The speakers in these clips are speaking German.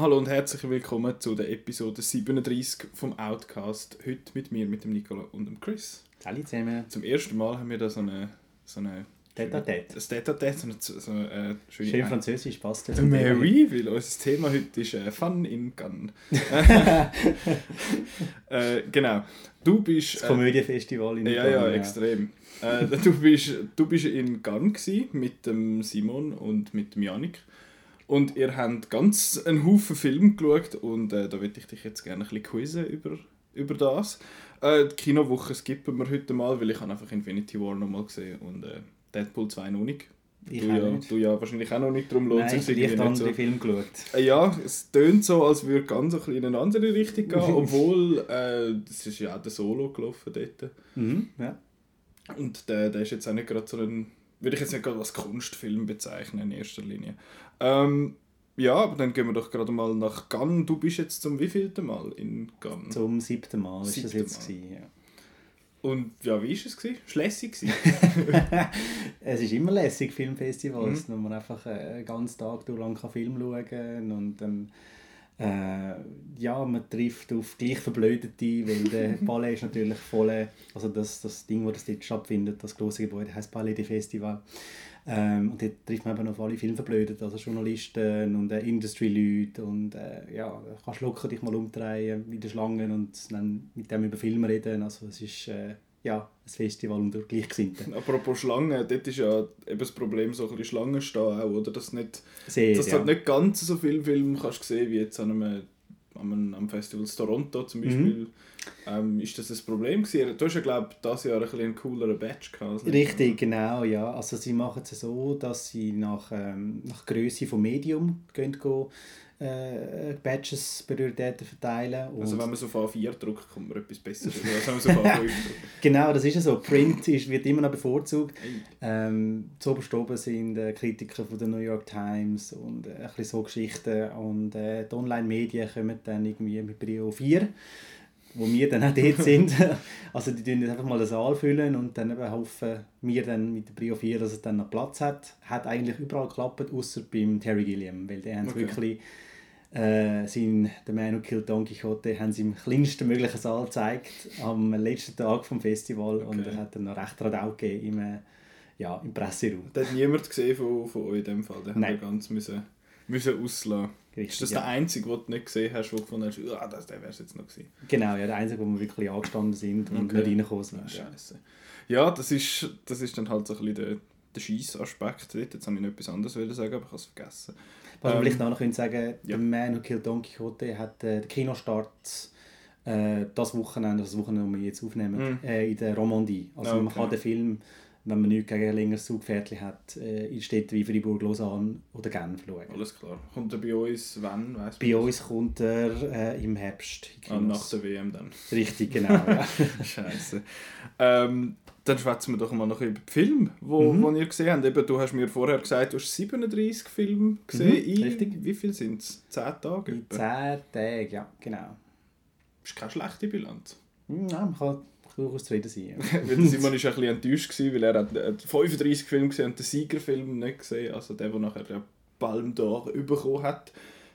Hallo und herzlich willkommen zu der Episode 37 vom Outcast. Heute mit mir, mit dem Nicola und dem Chris. Hallo zusammen. Zum ersten Mal haben wir da so eine... So eine Tête-à-tête. Das Tête-à-tête, so eine, so eine äh, schöne... Schön französisch, passt ja. The Mary, weil unser Thema heute ist äh, Fun in Gun. äh, genau. Du bist... Das Komödienfestival in Ja, ja, extrem. Äh, du, bist, du bist in Gun mit dem Simon und mit dem Janik. Und ihr habt ganz einen Haufen Filme geschaut und äh, da würde ich dich jetzt gerne ein bisschen quizzen über, über das. Äh, die Kinowoche skippen wir heute mal, weil ich habe einfach Infinity War nochmal gesehen und äh, Deadpool 2 noch nicht. Ich du, ja, nicht. du ja wahrscheinlich auch noch nicht, darum lohnt Nein, sich irgendwie andere nicht Filme geschaut. so. Äh, ja, es tönt so, als würde ganz ein bisschen in eine andere Richtung gehen, obwohl äh, das ist ja auch der Solo gelaufen dort. Mhm, ja. Und der, der ist jetzt auch nicht gerade so ein, würde ich jetzt nicht gerade als Kunstfilm bezeichnen in erster Linie. Ähm, ja, aber dann gehen wir doch gerade mal nach Gun. Du bist jetzt zum wievielten Mal in Gun? Zum siebten Mal ist das jetzt. Mal. Gewesen, ja. Und ja, wie war es? Gewesen? Schlässig gewesen? es ist immer lässig, Filmfestivals, Mhm. wo man einfach äh, einen ganzen Tag lang Film schauen kann und dann äh, ja, man trifft auf gleich Verblödete, weil der Palais ist natürlich voll, also das, das Ding, wo das dort stattfindet, das große Gebäude heißt Palais de Festival. Ähm, und dort trifft man eben auf alle Filmverblödeten, also Journalisten und äh, Industry-Leute und äh, ja, kannst locker dich mal umdrehen in den Schlangen und dann mit dem über Filme reden, also es ist äh, ja, ein Festival unter Gleichgesinnten. Apropos Schlangen, dort ist ja eben das Problem, so ein bisschen Schlangen stehen auch, oder? Dass, nicht, Sehr, dass du ja. halt nicht ganz so viele Filme kannst sehen wie jetzt an einem, an einem, am Festival Toronto zum Beispiel. Ähm, ist das ein Problem gewesen? Du hast ja, glaube ich, dieses Jahr ein bisschen einen cooleren Batch gehabt. Richtig, genau, ja. Also sie machen es so, dass sie nach, ähm, nach Größe vom Medium gehen, go, äh, Badges, Prioritäten verteilen. Und Also wenn man so auf A4 druckt, kommt man etwas besser über, als wenn man so auf A5 druckt. genau, das ist ja so. Print ist, wird immer noch bevorzugt. Ähm, zuoberst oben sind äh, Kritiker von der New York Times und äh, ein bisschen so Geschichten. Und äh, die Online-Medien kommen dann irgendwie mit Brio 4, wo wir dann auch dort sind. also die jetzt einfach mal den Saal füllen und dann eben hoffen wir dann mit der Brio 4, dass es dann noch Platz hat. Hat eigentlich überall geklappt, außer beim Terry Gilliam, weil der Okay. wirklich äh, sein «The Man Who Killed Don Quixote» haben sie im kleinsten möglichen Saal gezeigt, am letzten Tag vom Festival und Okay. er hat dann noch recht Radau gegeben im, äh, ja, im Presseraum. Das hat niemand gesehen von, von euch in dem Fall. Den haben ganz müssen, müssen auslassen. Richtig, Ist das ja. der einzige, den du nicht gesehen hast, wo du gefunden hast, ah, das, der wäre es jetzt noch gewesen? Genau, ja, der Einzige, wo wir wirklich angestanden sind und Okay. nicht reingekommen sind. Ja. Scheiße. Ja, das ist, das ist dann halt so ein bisschen der, der Scheissaspekt. Jetzt habe ich noch etwas anderes sagen, aber ich habe es vergessen. Was wir Ähm, vielleicht auch noch können sagen ja. «The Man Who Killed Don Quixote» hat äh, den Kinostart äh, das Wochenende, also das Wochenende, das wir jetzt aufnehmen, Mhm. äh, in der Romandie. Also man Okay. kann den Film, wenn man nichts gegen ein längeres Zugpferdchen hat, äh, in Städten wie Fribourg, Lausanne oder Genf schauen. Alles klar. Kommt er bei uns wann? Weiss Bei uns kommt er äh, im Herbst Ah, nach der WM dann. Richtig, genau. ja. Scheiße. Ähm, dann schwätzen wir doch mal noch über die Filme, wo, Mhm. wo ihr gesehen habt. Eben, du hast mir vorher gesagt, du hast 37 Filme gesehen. Mhm, richtig. Wie viel sind es? 10 Tage? In etwa? zehn Tagen, ja, genau. ist keine schlechte Bilanz. Hm, Ja, man kann durchaus zufrieden sein. Ja. Simon war ein bisschen enttäuscht, gewesen, weil er hat, er hat 35 Filme gesehen und den Siegerfilm nicht gesehen. Also der, der nachher den Palm d'Or bekommen hat.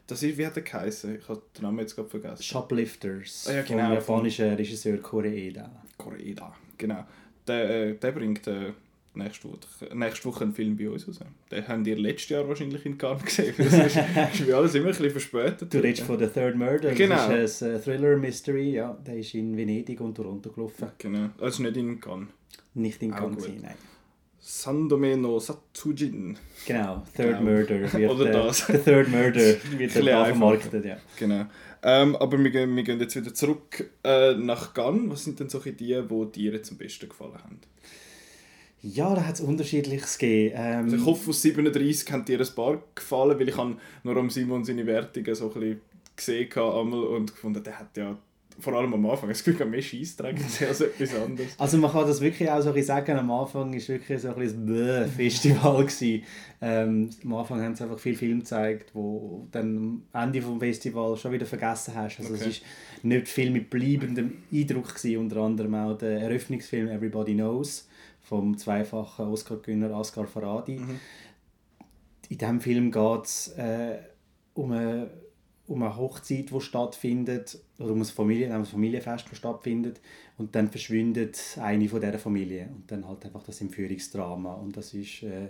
Das ist, wie hat er geheißen? Ich habe den Namen jetzt gerade vergessen. Shoplifters Ah ja, genau, vom japanischen Regisseur Koreeda. Koreeda, genau. Der, äh, der bringt äh, nächste, Woche, nächste Woche einen Film bei uns raus. Den habt ihr letztes Jahr wahrscheinlich in Cannes gesehen. Das ist, ist wie alles immer ein bisschen verspätet. Du redest von «The Third Murder», Genau. das ist ein äh, Thriller-Mystery, ja, der ist in Venedig und Toronto gelaufen. Genau, also nicht in Cannes. Nicht in Cannes, nein. Sandome no Satsujin. Genau, «Third Genau. Murder» wird Oder äh, das. «The Third Murder» wird einfacher. vermarktet, ja. Genau. Ähm, aber wir gehen, wir gehen jetzt wieder zurück äh, nach Cannes. Was sind denn solche die, die dir jetzt am besten gefallen haben? Ja, da hat es unterschiedliches gegeben. Ähm, Also ich hoffe, aus 37 haben dir ein paar gefallen, weil ich habe nur am Simon seine Wertungen so ein bisschen gesehen habe und gefunden, der hat ja vor allem am Anfang das Gefühl, mehr Scheissdreck gesehen als etwas anderes. Also man kann das wirklich auch so sagen, am Anfang war wirklich so ein bisschen ein Festival. Ähm, am Anfang haben sie einfach viel Film gezeigt, wo du dann am Ende des Festivals schon wieder vergessen hast. Also Okay. es war nicht viel mit bleibendem Eindruck, gewesen, unter anderem auch der Eröffnungsfilm «Everybody Knows» vom zweifachen Oscar-Gewinner Asghar Farhadi. Mhm. In diesem Film geht es äh, um eine um eine Hochzeit, die stattfindet, oder um ein, Familie, ein Familienfest, das stattfindet, und dann verschwindet eine von dieser Familie. Und dann halt einfach das Entführungsdrama. Und das ist... Äh,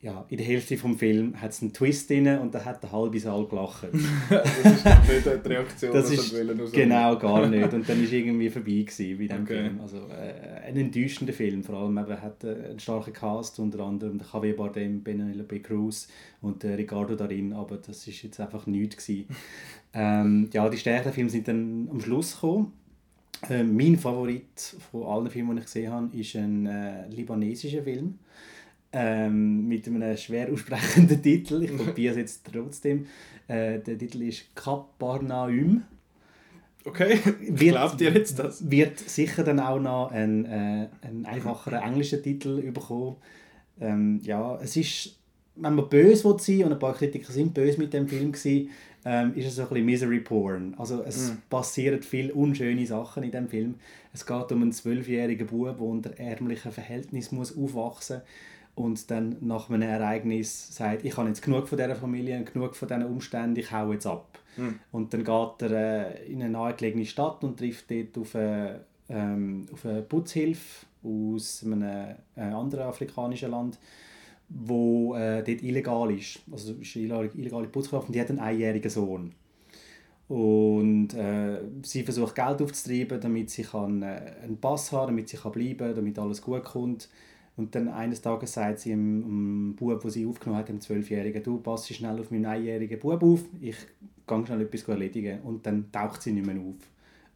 ja, in der Hälfte des Films hat es einen Twist drin und da hat der halbe Saal gelacht. das ist nicht die Reaktion, das ist Genau, gar nicht. Und dann war irgendwie vorbei gewesen bei diesem okay. Film. Also äh, ein enttäuschender Film, vor allem eben hat äh, einen starken Cast, unter anderem der Javier Bardem, Penelope Cruz und äh, Ricardo darin, aber das ist jetzt einfach nichts gewesen. ähm, ja, die Stärken Filme sind dann am Schluss gekommen. Äh, mein Favorit von allen Filmen, die ich gesehen habe, ist ein äh, libanesischer Film ähm, mit einem schwer aussprechenden Titel. Ich probiere es jetzt trotzdem. Äh, der Titel ist Kaparnaum. Okay, wird, glaubt ihr jetzt das? Wird sicher dann auch noch einen, äh, einen einfacheren englischen Titel bekommen. Ähm, ja, es ist, wenn man böse will sein und ein paar Kritiker sind böse mit dem Film gewesen, ähm, ist es so ein bisschen Misery Porn. Also es mm. passieren viele unschöne Sachen in dem Film. Es geht um einen zwölfjährigen Bub, der unter ärmlichen Verhältnissen muss aufwachsen muss und dann nach einem Ereignis sagt, ich habe jetzt genug von dieser Familie, genug von diesen Umständen, ich hau jetzt ab. Mhm. Und dann geht er äh, in eine nahegelegene Stadt und trifft dort auf eine, ähm, auf eine Putzhilfe aus einem äh, anderen afrikanischen Land, wo äh, dort illegal ist. Also ist eine illegale Putzkraft und die hat einen einjährigen Sohn. Und äh, sie versucht Geld aufzutreiben, damit sie kann, äh, einen Pass haben damit sie kann bleiben kann, damit alles gut kommt. Und dann eines Tages sagt sie dem, Bub, den sie aufgenommen hat, dem Zwölfjährigen, du passt schnell auf meinen einjährigen Bub auf, ich gehe schnell etwas erledigen. Und dann taucht sie nicht mehr auf.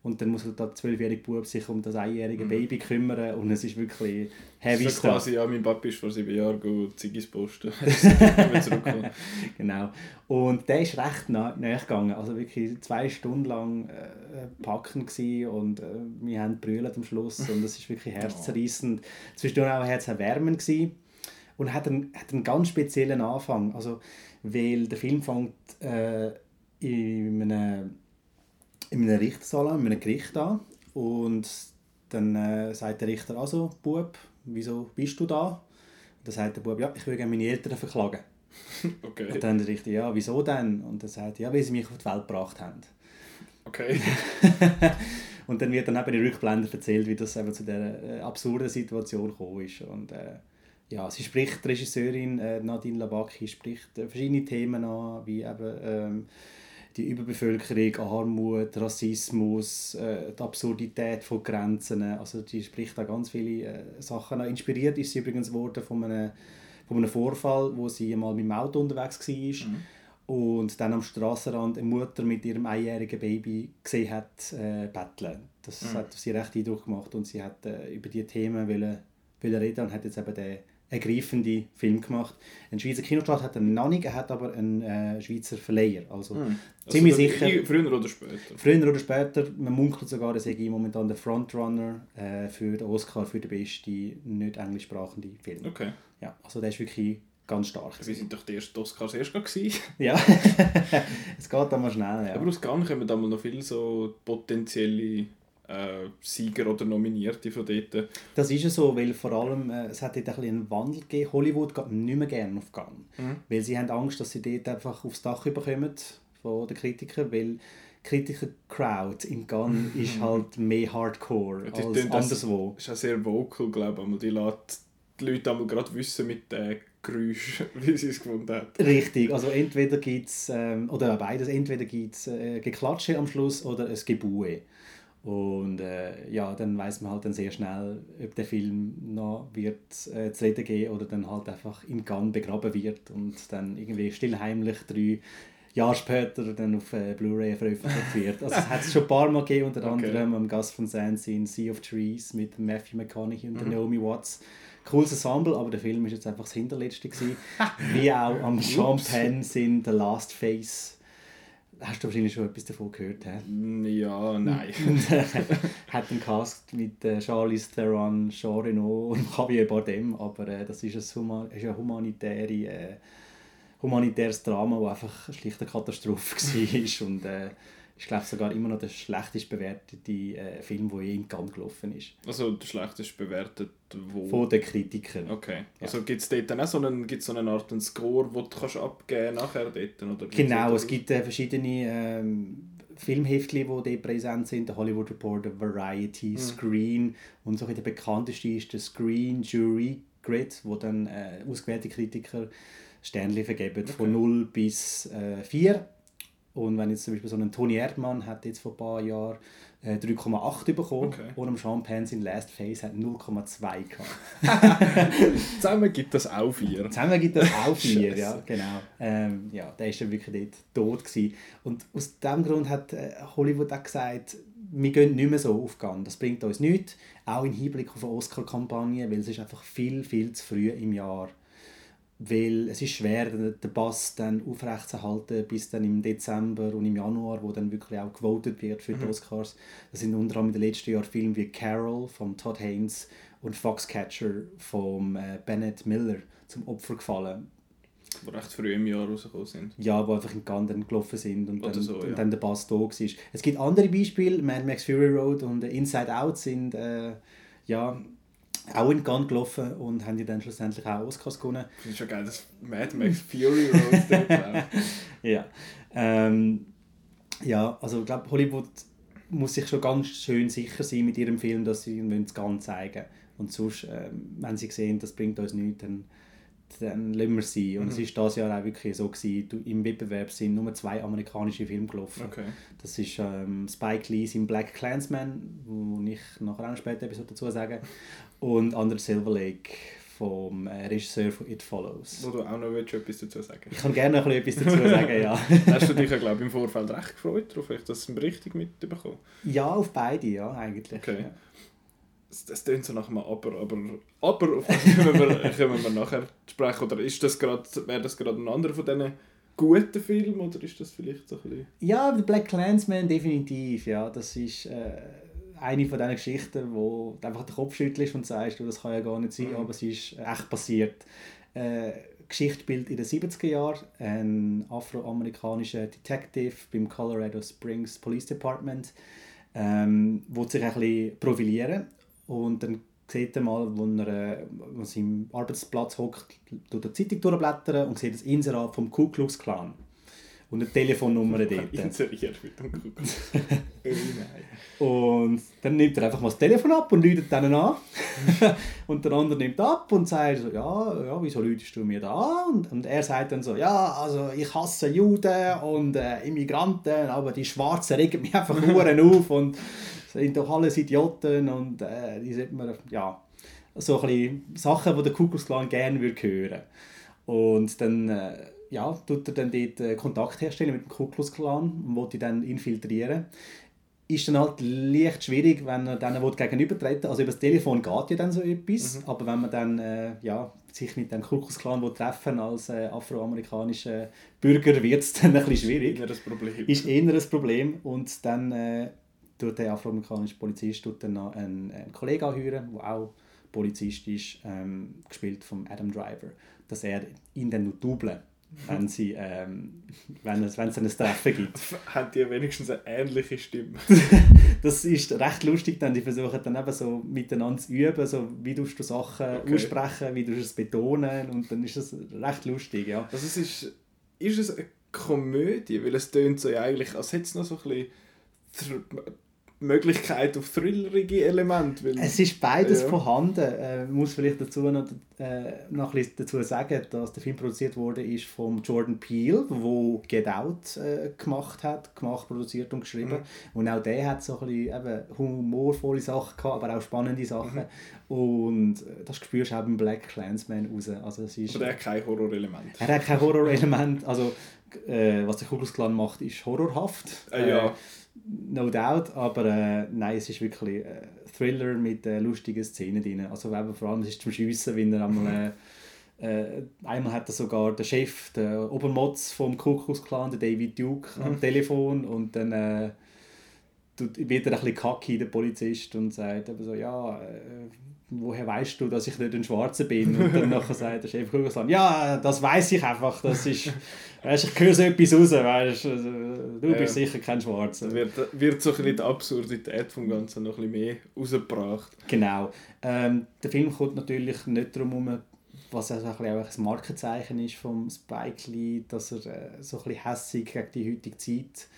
Und dann muss der zwölfjährige Bub sich um das einjährige mhm. Baby kümmern und es ist wirklich heavy so quasi, ja, mein Papa ist vor sieben Jahren gut Ziggis posten. genau. Und der ist recht nah, nah gegangen. Also wirklich zwei Stunden lang äh, gewesen und äh, wir haben brüllt am Schluss und es ist wirklich herzzerreißend. Zwischendurch auch herzerwärmend gewesen. Und hat einen, hat einen ganz speziellen Anfang. Also, weil der Film fängt äh, in einem in einem Richtersaal in einem Gericht an. Und dann äh, sagt der Richter, also, Bub, wieso bist du da? Und dann sagt der Bub, ja, ich will gerne meine Eltern verklagen. Okay. Und dann der Richter, ja, wieso denn? Und dann sagt ja, weil sie mich auf die Welt gebracht haben. Okay. und dann wird dann eben in Rückblenden erzählt, wie das eben zu dieser äh, absurden Situation gekommen ist. Und äh, ja, sie spricht, die Regisseurin äh, Nadine Labaki spricht äh, verschiedene Themen an, wie eben ähm, die Überbevölkerung, Armut, Rassismus, äh, die Absurdität von Grenzen. Also die spricht da ganz viele äh, Sachen an. Inspiriert ist sie übrigens worden von einem, von einem Vorfall, wo sie mal mit dem Auto unterwegs war. Mhm. Und dann am Straßenrand eine Mutter mit ihrem einjährigen Baby gesehen hat, äh, betteln. Das mhm. hat sie recht Eindruck gemacht und sie hat äh, über diese Themen wollen, wollen reden und hat jetzt eben den ergreifende Film gemacht. Ein Schweizer Kinostart hat er noch nicht, er hat aber einen äh, Schweizer Verleiher. Also, hm. also ziemlich sicher. Früher oder später. Früher oder später. Man munkelt sogar, dass er momentan der Frontrunner äh, für den Oscar für den besten nicht englischsprachigen Film. Okay. Ja, also der ist wirklich ganz stark. Wir sind doch die ersten Oscars erst gewesen. ja, es geht dann mal schnell. Ja. Aber aus Cannes kommen da mal noch viele so potenzielle äh, Sieger oder Nominierte von dort. Das ist ja so, weil vor allem äh, es hat dort ein einen Wandel gegeben. Hollywood geht nicht mehr gerne auf Cannes, mhm. weil sie haben Angst, dass sie dort einfach aufs Dach überkommen von den Kritikern, weil Kritiker-Crowd in Cannes ist halt mehr Hardcore ja, als anderswo. Das ist auch sehr vocal, glaube ich. Die lässt die Leute einmal gerade wissen mit den Geräusch, wie sie es gefunden hat. Richtig, also entweder gibt es, ähm, oder beides, entweder gibt es äh, Geklatsche am Schluss oder es Gebue. Und äh, ja, dann weiß man halt dann sehr schnell, ob der Film noch wird äh, zu reden gehen oder dann halt einfach im Gang begraben wird und dann irgendwie stillheimlich drei Jahre später dann auf äh, Blu-ray veröffentlicht wird. Also es hat es schon ein paar Mal gegeben, unter okay. anderem am Gast von Sands in Sea of Trees mit Matthew McConaughey und mhm. Naomi Watts. Cooles Ensemble, aber der Film ist jetzt einfach das Hinterletzte gewesen. Wie auch am Sean Penn The Last Face Hast du wahrscheinlich schon etwas davon gehört? He? Ja, nein. hat einen Cast mit äh, Charlize Theron, Jean Reno und Javier Bardem, aber äh, das ist ein, Huma ist ein humanitäre, äh, humanitäres Drama, das einfach schlicht eine Katastrophe war und äh, ist glaube sogar immer noch der schlechtest bewertete äh, Film, der je in Cannes gelaufen ist. Also der schlechtest bewertet wo? Von den Kritikern. Okay. Also ja. gibt es dort dann auch so, einen, gibt's so eine Art einen Score, den du kannst abgeben nachher dort? Oder genau, es gibt äh, verschiedene ähm, Filmheftchen, die dort präsent sind. Der Hollywood Reporter, Variety, mhm. Screen und so der bekannteste ist der Screen Jury Grid, wo dann äh, ausgewählte Kritiker Sternchen vergeben, okay. von 0 bis äh, 4. Und wenn jetzt zum Beispiel so ein Tony Erdmann hat jetzt vor ein paar Jahren äh, 3,8 bekommen okay. und am Penn in Last Phase hat 0,2 gehabt. Zusammen gibt das auch 4. Zusammen gibt das auch 4, ja, genau. Ähm, ja, der war dann wirklich dort tot. Gewesen. Und aus diesem Grund hat äh, Hollywood auch gesagt, wir gehen nicht mehr so aufgehen. Das bringt uns nichts, auch im Hinblick auf eine Oscar-Kampagne, weil es ist einfach viel, viel zu früh im Jahr ist weil es ist schwer, den Bass dann aufrechtzuerhalten bis dann im Dezember und im Januar, wo dann wirklich auch gewotet wird für die mhm. Oscars. Das sind unter anderem in den letzten Jahren Filme wie Carol von Todd Haynes und Foxcatcher von äh, Bennett Miller zum Opfer gefallen. Die recht früh im Jahr rausgekommen sind. Ja, die einfach in Gandern gelaufen sind und, dann, so, ja. und dann der Bass da war. Es gibt andere Beispiele, Mad Max Fury Road und Inside Out sind äh, ja, auch in Cannes gelaufen und haben die dann schlussendlich auch Oscars gewonnen. Das ist schon geil, das Mad Max Fury Road Ja. Ähm, ja, also ich glaube, Hollywood muss sich schon ganz schön sicher sein mit ihrem Film, dass sie es ganz zeigen Und sonst, ähm, wenn sie sehen, das bringt uns nichts, dann, dann lassen wir sie. Und mhm. es war dieses Jahr auch wirklich so, gewesen, im Wettbewerb sind nur zwei amerikanische Filme gelaufen. Okay. Das ist ähm, Spike Lee in Black Clansman, wo ich nachher auch später etwas dazu sagen und Under Silver Lake vom äh, Regisseur von It Follows. Wo du auch noch etwas dazu sagen Ich kann gerne noch etwas dazu sagen, ja. Hast du dich, glaube ich, im Vorfeld recht gefreut darauf, dass du es richtig mitbekommen Ja, auf beide, ja, eigentlich. Okay. Ja. Das, klingt so nach einem Aber, aber, aber auf das können wir, können wir nachher sprechen. Oder ist das grad, wäre das gerade ein anderer von diesen guten Filmen, oder ist das vielleicht so ein bisschen... Ja, The Black Clansman definitiv, ja. Das ist... Äh eine von diesen Geschichten, wo du einfach den Kopf schüttelst und sagst, du, das kann ja gar nicht sein, mhm. aber es ist echt passiert. Äh, Geschichte spielt in den 70er Jahren. Ein afroamerikanischer Detective beim Colorado Springs Police Department ähm, will sich ein bisschen profilieren und dann sieht er mal, wo er äh, an seinem Arbeitsplatz hockt, durch die Zeitung durchblättern und sieht das Inserat vom Ku Klux Klan und eine Telefonnummer dort. Inseriert mit dem Und dann nimmt er einfach mal das Telefon ab und läutet dann an. und der andere nimmt ab und sagt so, ja, ja wieso läutest du mir da an? Und, und er sagt dann so, ja, also ich hasse Juden und äh, Immigranten, aber die Schwarzen regen mich einfach nur auf und sind doch alles Idioten und äh, die sollte man, ja, so ein bisschen Sachen, die der Kuckucksklan gerne würde hören. Und dann... Äh, ja, tut er dann dort äh, Kontakt herstellen mit dem Ku Klux Klan und will die dann infiltrieren. Ist dann halt leicht schwierig, wenn er denen gegenübertreten Also über das Telefon geht ja dann so etwas, mhm. aber wenn man dann äh, ja, sich mit dem Ku Klux Klan treffen als äh, afroamerikanischer Bürger, wird es dann ein bisschen schwierig. Ist eher ein Problem. Ist eher ein Problem und dann äh, tut der afroamerikanische Polizist tut dann noch einen, einen Kollegen anhören, der auch Polizist ist, ähm, gespielt von Adam Driver, dass er ihn dann noch dubeln wenn, sie, ähm, wenn, es, wenn es ein Treffen gibt. Haben die wenigstens eine ähnliche Stimme? das ist recht lustig, dann die versuchen dann eben so miteinander zu üben, so wie du Sachen okay. aussprechen, wie du es betonen und dann ist das recht lustig, ja. Also es ist, ist es eine Komödie, weil es tönt so ja eigentlich, als hätte es noch so ein bisschen Möglichkeit auf thrillerige Elemente. Weil, es ist beides ja. vorhanden. Äh, muss vielleicht dazu noch, äh, noch ein dazu sagen, dass der Film produziert wurde ist von Jordan Peele, wo Get Out äh, gemacht hat, gemacht, produziert und geschrieben. Mhm. Und auch der hat so ein bisschen eben, humorvolle Sachen gehabt, aber auch spannende Sachen. Mhm. Und äh, das spürst du auch beim Black Clansman raus. Also es ist, aber der hat kein Horrorelement. Er hat kein Horrorelement. Also äh, was der Kugelsklan macht, ist horrorhaft. Äh, ja no doubt, aber äh, nein, es ist wirklich ein Thriller mit äh, lustigen Szenen drin. Also eben, vor allem es ist zum Schiessen, wenn er einmal, äh, äh, einmal hat er sogar der Chef, der Obermotz vom Kuckucksklan, der David Duke, mhm. am Telefon und dann äh, wird er ein bisschen kacki, der Polizist, und sagt eben so, ja, äh, woher weißt du, dass ich nicht ein Schwarzer bin? Und dann nachher sagt der Chef Kugelsland, ja, das weiß ich einfach, das ist, weißt, ich höre so etwas raus, weißt, also, du ja. bist sicher kein Schwarzer. Da wird, wird so ein bisschen die Absurdität vom Ganzen noch ein bisschen mehr rausgebracht. Genau. Ähm, der Film kommt natürlich nicht darum herum, was also ein, auch ein Markenzeichen ist vom Spike Lee, dass er äh, so ein bisschen hässig gegen die heutige Zeit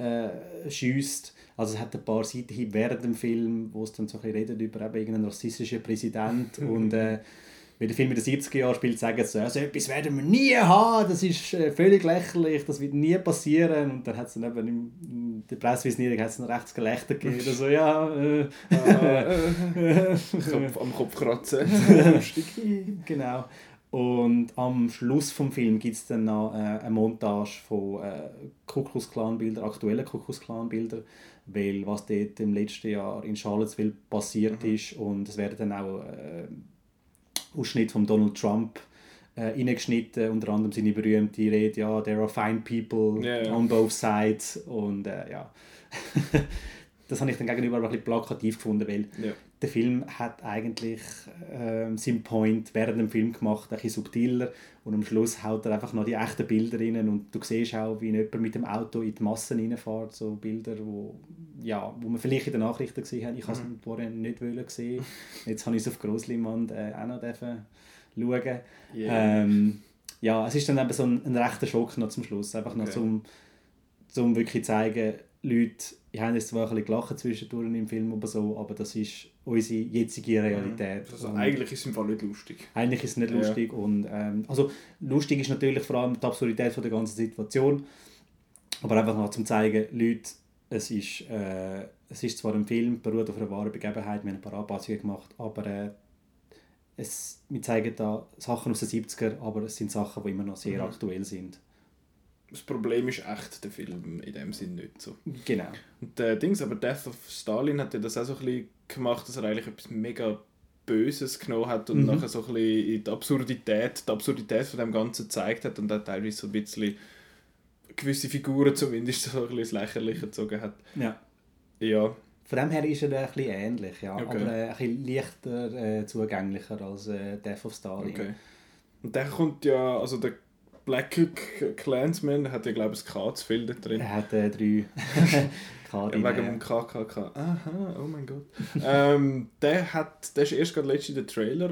äh, schießt. Also es hat ein paar Seiten während dem Film, wo es dann so ein bisschen redet über eben irgendeinen rassistischen Präsident und äh, wenn der Film in den 70er Jahren spielt, sagen sie, also etwas werden wir nie haben, das ist äh, völlig lächerlich, das wird nie passieren. Und dann hat es dann eben in, in der Pressevisnierung hat's ein rechts Gelächter gegeben, so, ja, äh, ah, äh, Kopf, am Kopf kratzen. genau. Und am Schluss des Films gibt es dann noch äh, eine Montage von äh, Kuckucksklan-Bildern, aktuellen Kuckucksklan-Bildern, weil was dort im letzten Jahr in Charlottesville passiert mhm. ist und es werden dann auch äh, Ausschnitte von Donald Trump äh, reingeschnitten, unter anderem seine berühmte Rede, ja, there are fine people yeah. on both sides. Und äh, ja, das habe ich dann gegenüber ein bisschen plakativ gefunden, weil yeah der Film hat eigentlich äh, seinen Point während dem Film gemacht, ein bisschen subtiler und am Schluss haut er einfach noch die echten Bilder rein und du siehst auch, wie jemand mit dem Auto in die Massen reinfährt, so Bilder, wo, ja, wo man vielleicht in den Nachrichten gesehen hat. Ich habe es mhm. vorher nicht gesehen. Jetzt habe ich es auf Grossleinwand äh, auch noch schauen. Yeah. Ähm, ja, es ist dann eben so ein, ein rechter Schock noch zum Schluss, einfach okay. noch zum, zum wirklich zeigen, Leute, ich habe jetzt zwar ein bisschen gelacht zwischendurch im Film oder so, aber das ist unsere jetzige Realität. Also eigentlich ist es im Fall nicht lustig. Eigentlich ist es nicht lustig. Ja. Und, ähm, also lustig ist natürlich vor allem die Absurdität von der ganzen Situation, aber einfach noch zum zeigen, Leute, es ist, äh, es ist zwar ein Film, beruht auf einer wahren Begebenheit, wir haben ein paar Anpassungen gemacht, aber äh, es, wir zeigen da Sachen aus den 70er, aber es sind Sachen, die immer noch sehr mhm. aktuell sind das Problem ist echt der Film in dem Sinn nicht so. Genau. Und der Dings, aber Death of Stalin hat ja das auch so ein bisschen gemacht, dass er eigentlich etwas mega Böses genommen hat und mhm. nachher so ein bisschen die Absurdität, die Absurdität von dem Ganzen gezeigt hat und dann teilweise so ein bisschen gewisse Figuren zumindest so ein bisschen ins Lächerliche gezogen hat. Ja. Ja. Von dem her ist er ein bisschen ähnlich, ja. Okay. aber äh, ein bisschen leichter äh, zugänglicher als äh, Death of Stalin. Okay. Und der kommt ja, also der Black Clansman hat ja, glaube ich, ein K zu viel drin. Er hat äh, drei K drin. Ja, wegen dem KKK. Aha, oh mein Gott. ähm, der, hat, der ist erst gerade letztens der Trailer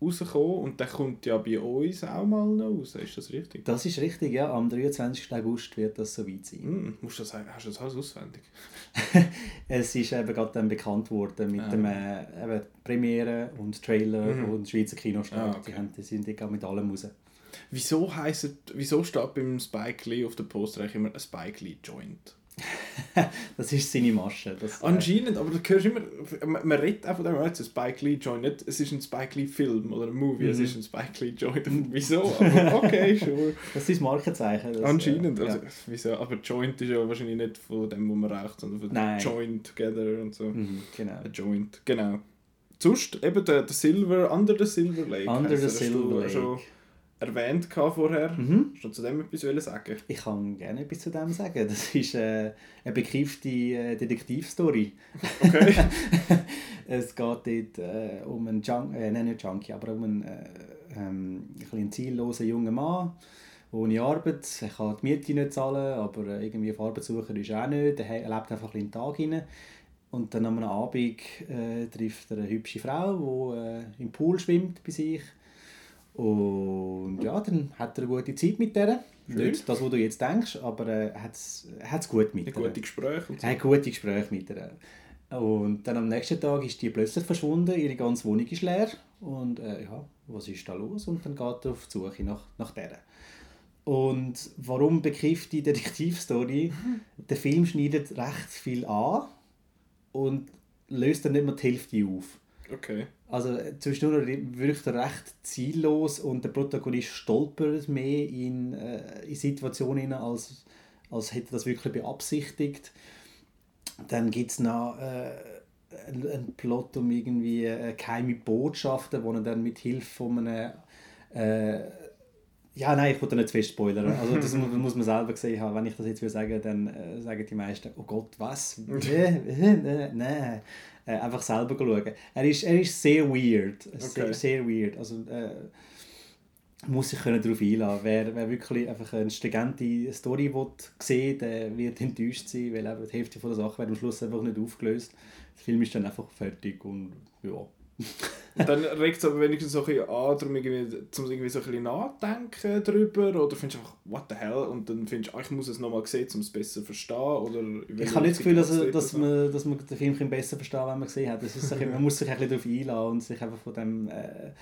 rausgekommen und der kommt ja bei uns auch mal noch raus. Ist das richtig? Das ist richtig, ja. Am 23. August wird das soweit sein. Mm, musst du das, hast du das alles auswendig? es ist eben gerade dann bekannt worden mit ah. dem äh, eben Premiere und Trailer mhm. und Schweizer Kinostart. Ah, okay. die, haben, die sind gerade mit allem raus. Wieso heisst, wieso steht beim Spike Lee auf der Poster eigentlich immer ein Spike Lee Joint? das ist seine Masche. Das, äh, Anscheinend, aber du hörst immer, man, man redet auch von dem, jetzt ein Spike Lee Joint, nicht, es ist ein Spike Lee Film oder ein Movie, mhm. es ist ein Spike Lee Joint. Wieso? Aber okay, sure. Das ist Markenzeichen. Das, Anscheinend, also, ja. wieso? Aber Joint ist ja wahrscheinlich nicht von dem, wo man raucht, sondern von Nein. Joint Together und so. Mhm, genau. A Joint, genau. Sonst eben der, der Silver, Under the Silver Lake. Under the Silver Lake. Schon erwähnt vorher. Mhm. Hast du zu dem etwas sagen? Ich kann gerne etwas zu dem sagen. Das ist äh, eine bekriffte äh, Detektivstory. Okay. es geht dort äh, um einen Junkie, äh, nicht Junkie, aber um einen, äh, ähm, einen ziellosen jungen Mann ohne Arbeit. Er kann die Miete nicht zahlen, aber äh, irgendwie auf Arbeitssuche ist er auch nicht. Er lebt einfach ein den Tag hinein. Und dann am Abend äh, trifft er eine hübsche Frau, die äh, im Pool schwimmt bei sich. Und ja, dann hat er eine gute Zeit mit der. Nicht das, was du jetzt denkst, aber er äh, hat es gut mit ihr. Gute Gespräche. Und so. Hat gute Gespräche mit ihr. Und dann am nächsten Tag ist die plötzlich verschwunden, ihre ganze Wohnung ist leer. Und äh, ja, was ist da los? Und dann geht er auf die Suche nach, nach der. Und warum bekifft die Detektivstory? Der Film schneidet recht viel an und löst dann nicht mehr die Hälfte auf. Okay. Also zwischendurch wirkt er recht ziellos und der Protagonist stolpert mehr in, äh, in Situationen als, als hätte er das wirklich beabsichtigt. Dann gibt es noch äh, einen Plot um irgendwie äh, geheime Botschaften, wo er dann mit Hilfe von einem äh, Ja, nein, ich wollte nicht zu fest spoilern. Also das muss, man selber gesehen haben. Wenn ich das jetzt will sagen, dann äh, sagen die meisten, oh Gott, was? Nein. Nein. Äh, einfach selber schauen. Er ist, er ist sehr weird. Okay. Sehr, sehr weird. Also, äh, muss sich können darauf einlassen. Wer, wer wirklich einfach eine stringente Story will, sehen der wird enttäuscht sein, weil eben die Hälfte von der Sache wird am Schluss einfach nicht aufgelöst. Der Film ist dann einfach fertig und ja. dann regt es aber wenigstens so ein bisschen an, darum irgendwie, zum irgendwie so ein bisschen nachdenken darüber oder findest du einfach, what the hell, und dann findest du, ah, ich muss es nochmal sehen, um es besser zu verstehen, oder... Ich habe nicht das Gefühl, dass, dass, man, dass man den Film besser verstehen kann, wenn man gesehen hat. Das ist man muss sich ein bisschen darauf einlassen und sich einfach von dem... Äh,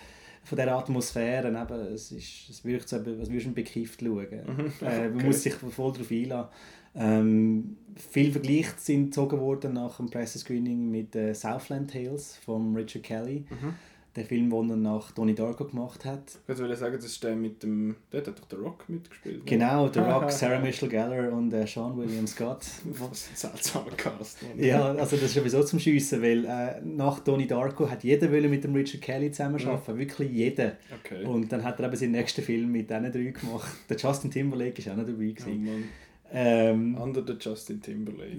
von dieser Atmosphäre, eben, es, ist, es wirkt so, als würdest du einen Bekifft schauen. Mhm. Äh, man muss sich voll darauf einlassen. Ähm, viele Vergleiche sind gezogen worden nach dem Pressescreening mit äh, Southland Tales von Richard Kelly. Mhm der Film, den er nach Donnie Darko gemacht hat. Ich würde sagen, das ist der mit dem. Der hat doch The Rock mitgespielt. Genau, The Rock, Sarah Michelle Gellar und äh, Sean William Scott. Was ein seltsamer Cast. ja, also das ist sowieso zum Schiessen, weil äh, nach Donnie Darko hat jeder mit dem Richard Kelly zusammenarbeiten. Ja. Wirklich jeder. Okay. Und dann hat er eben seinen nächsten Film mit diesen drei gemacht. Der Justin Timberlake war auch noch dabei. Gewesen. Oh, ähm, Under the Justin Timberlake.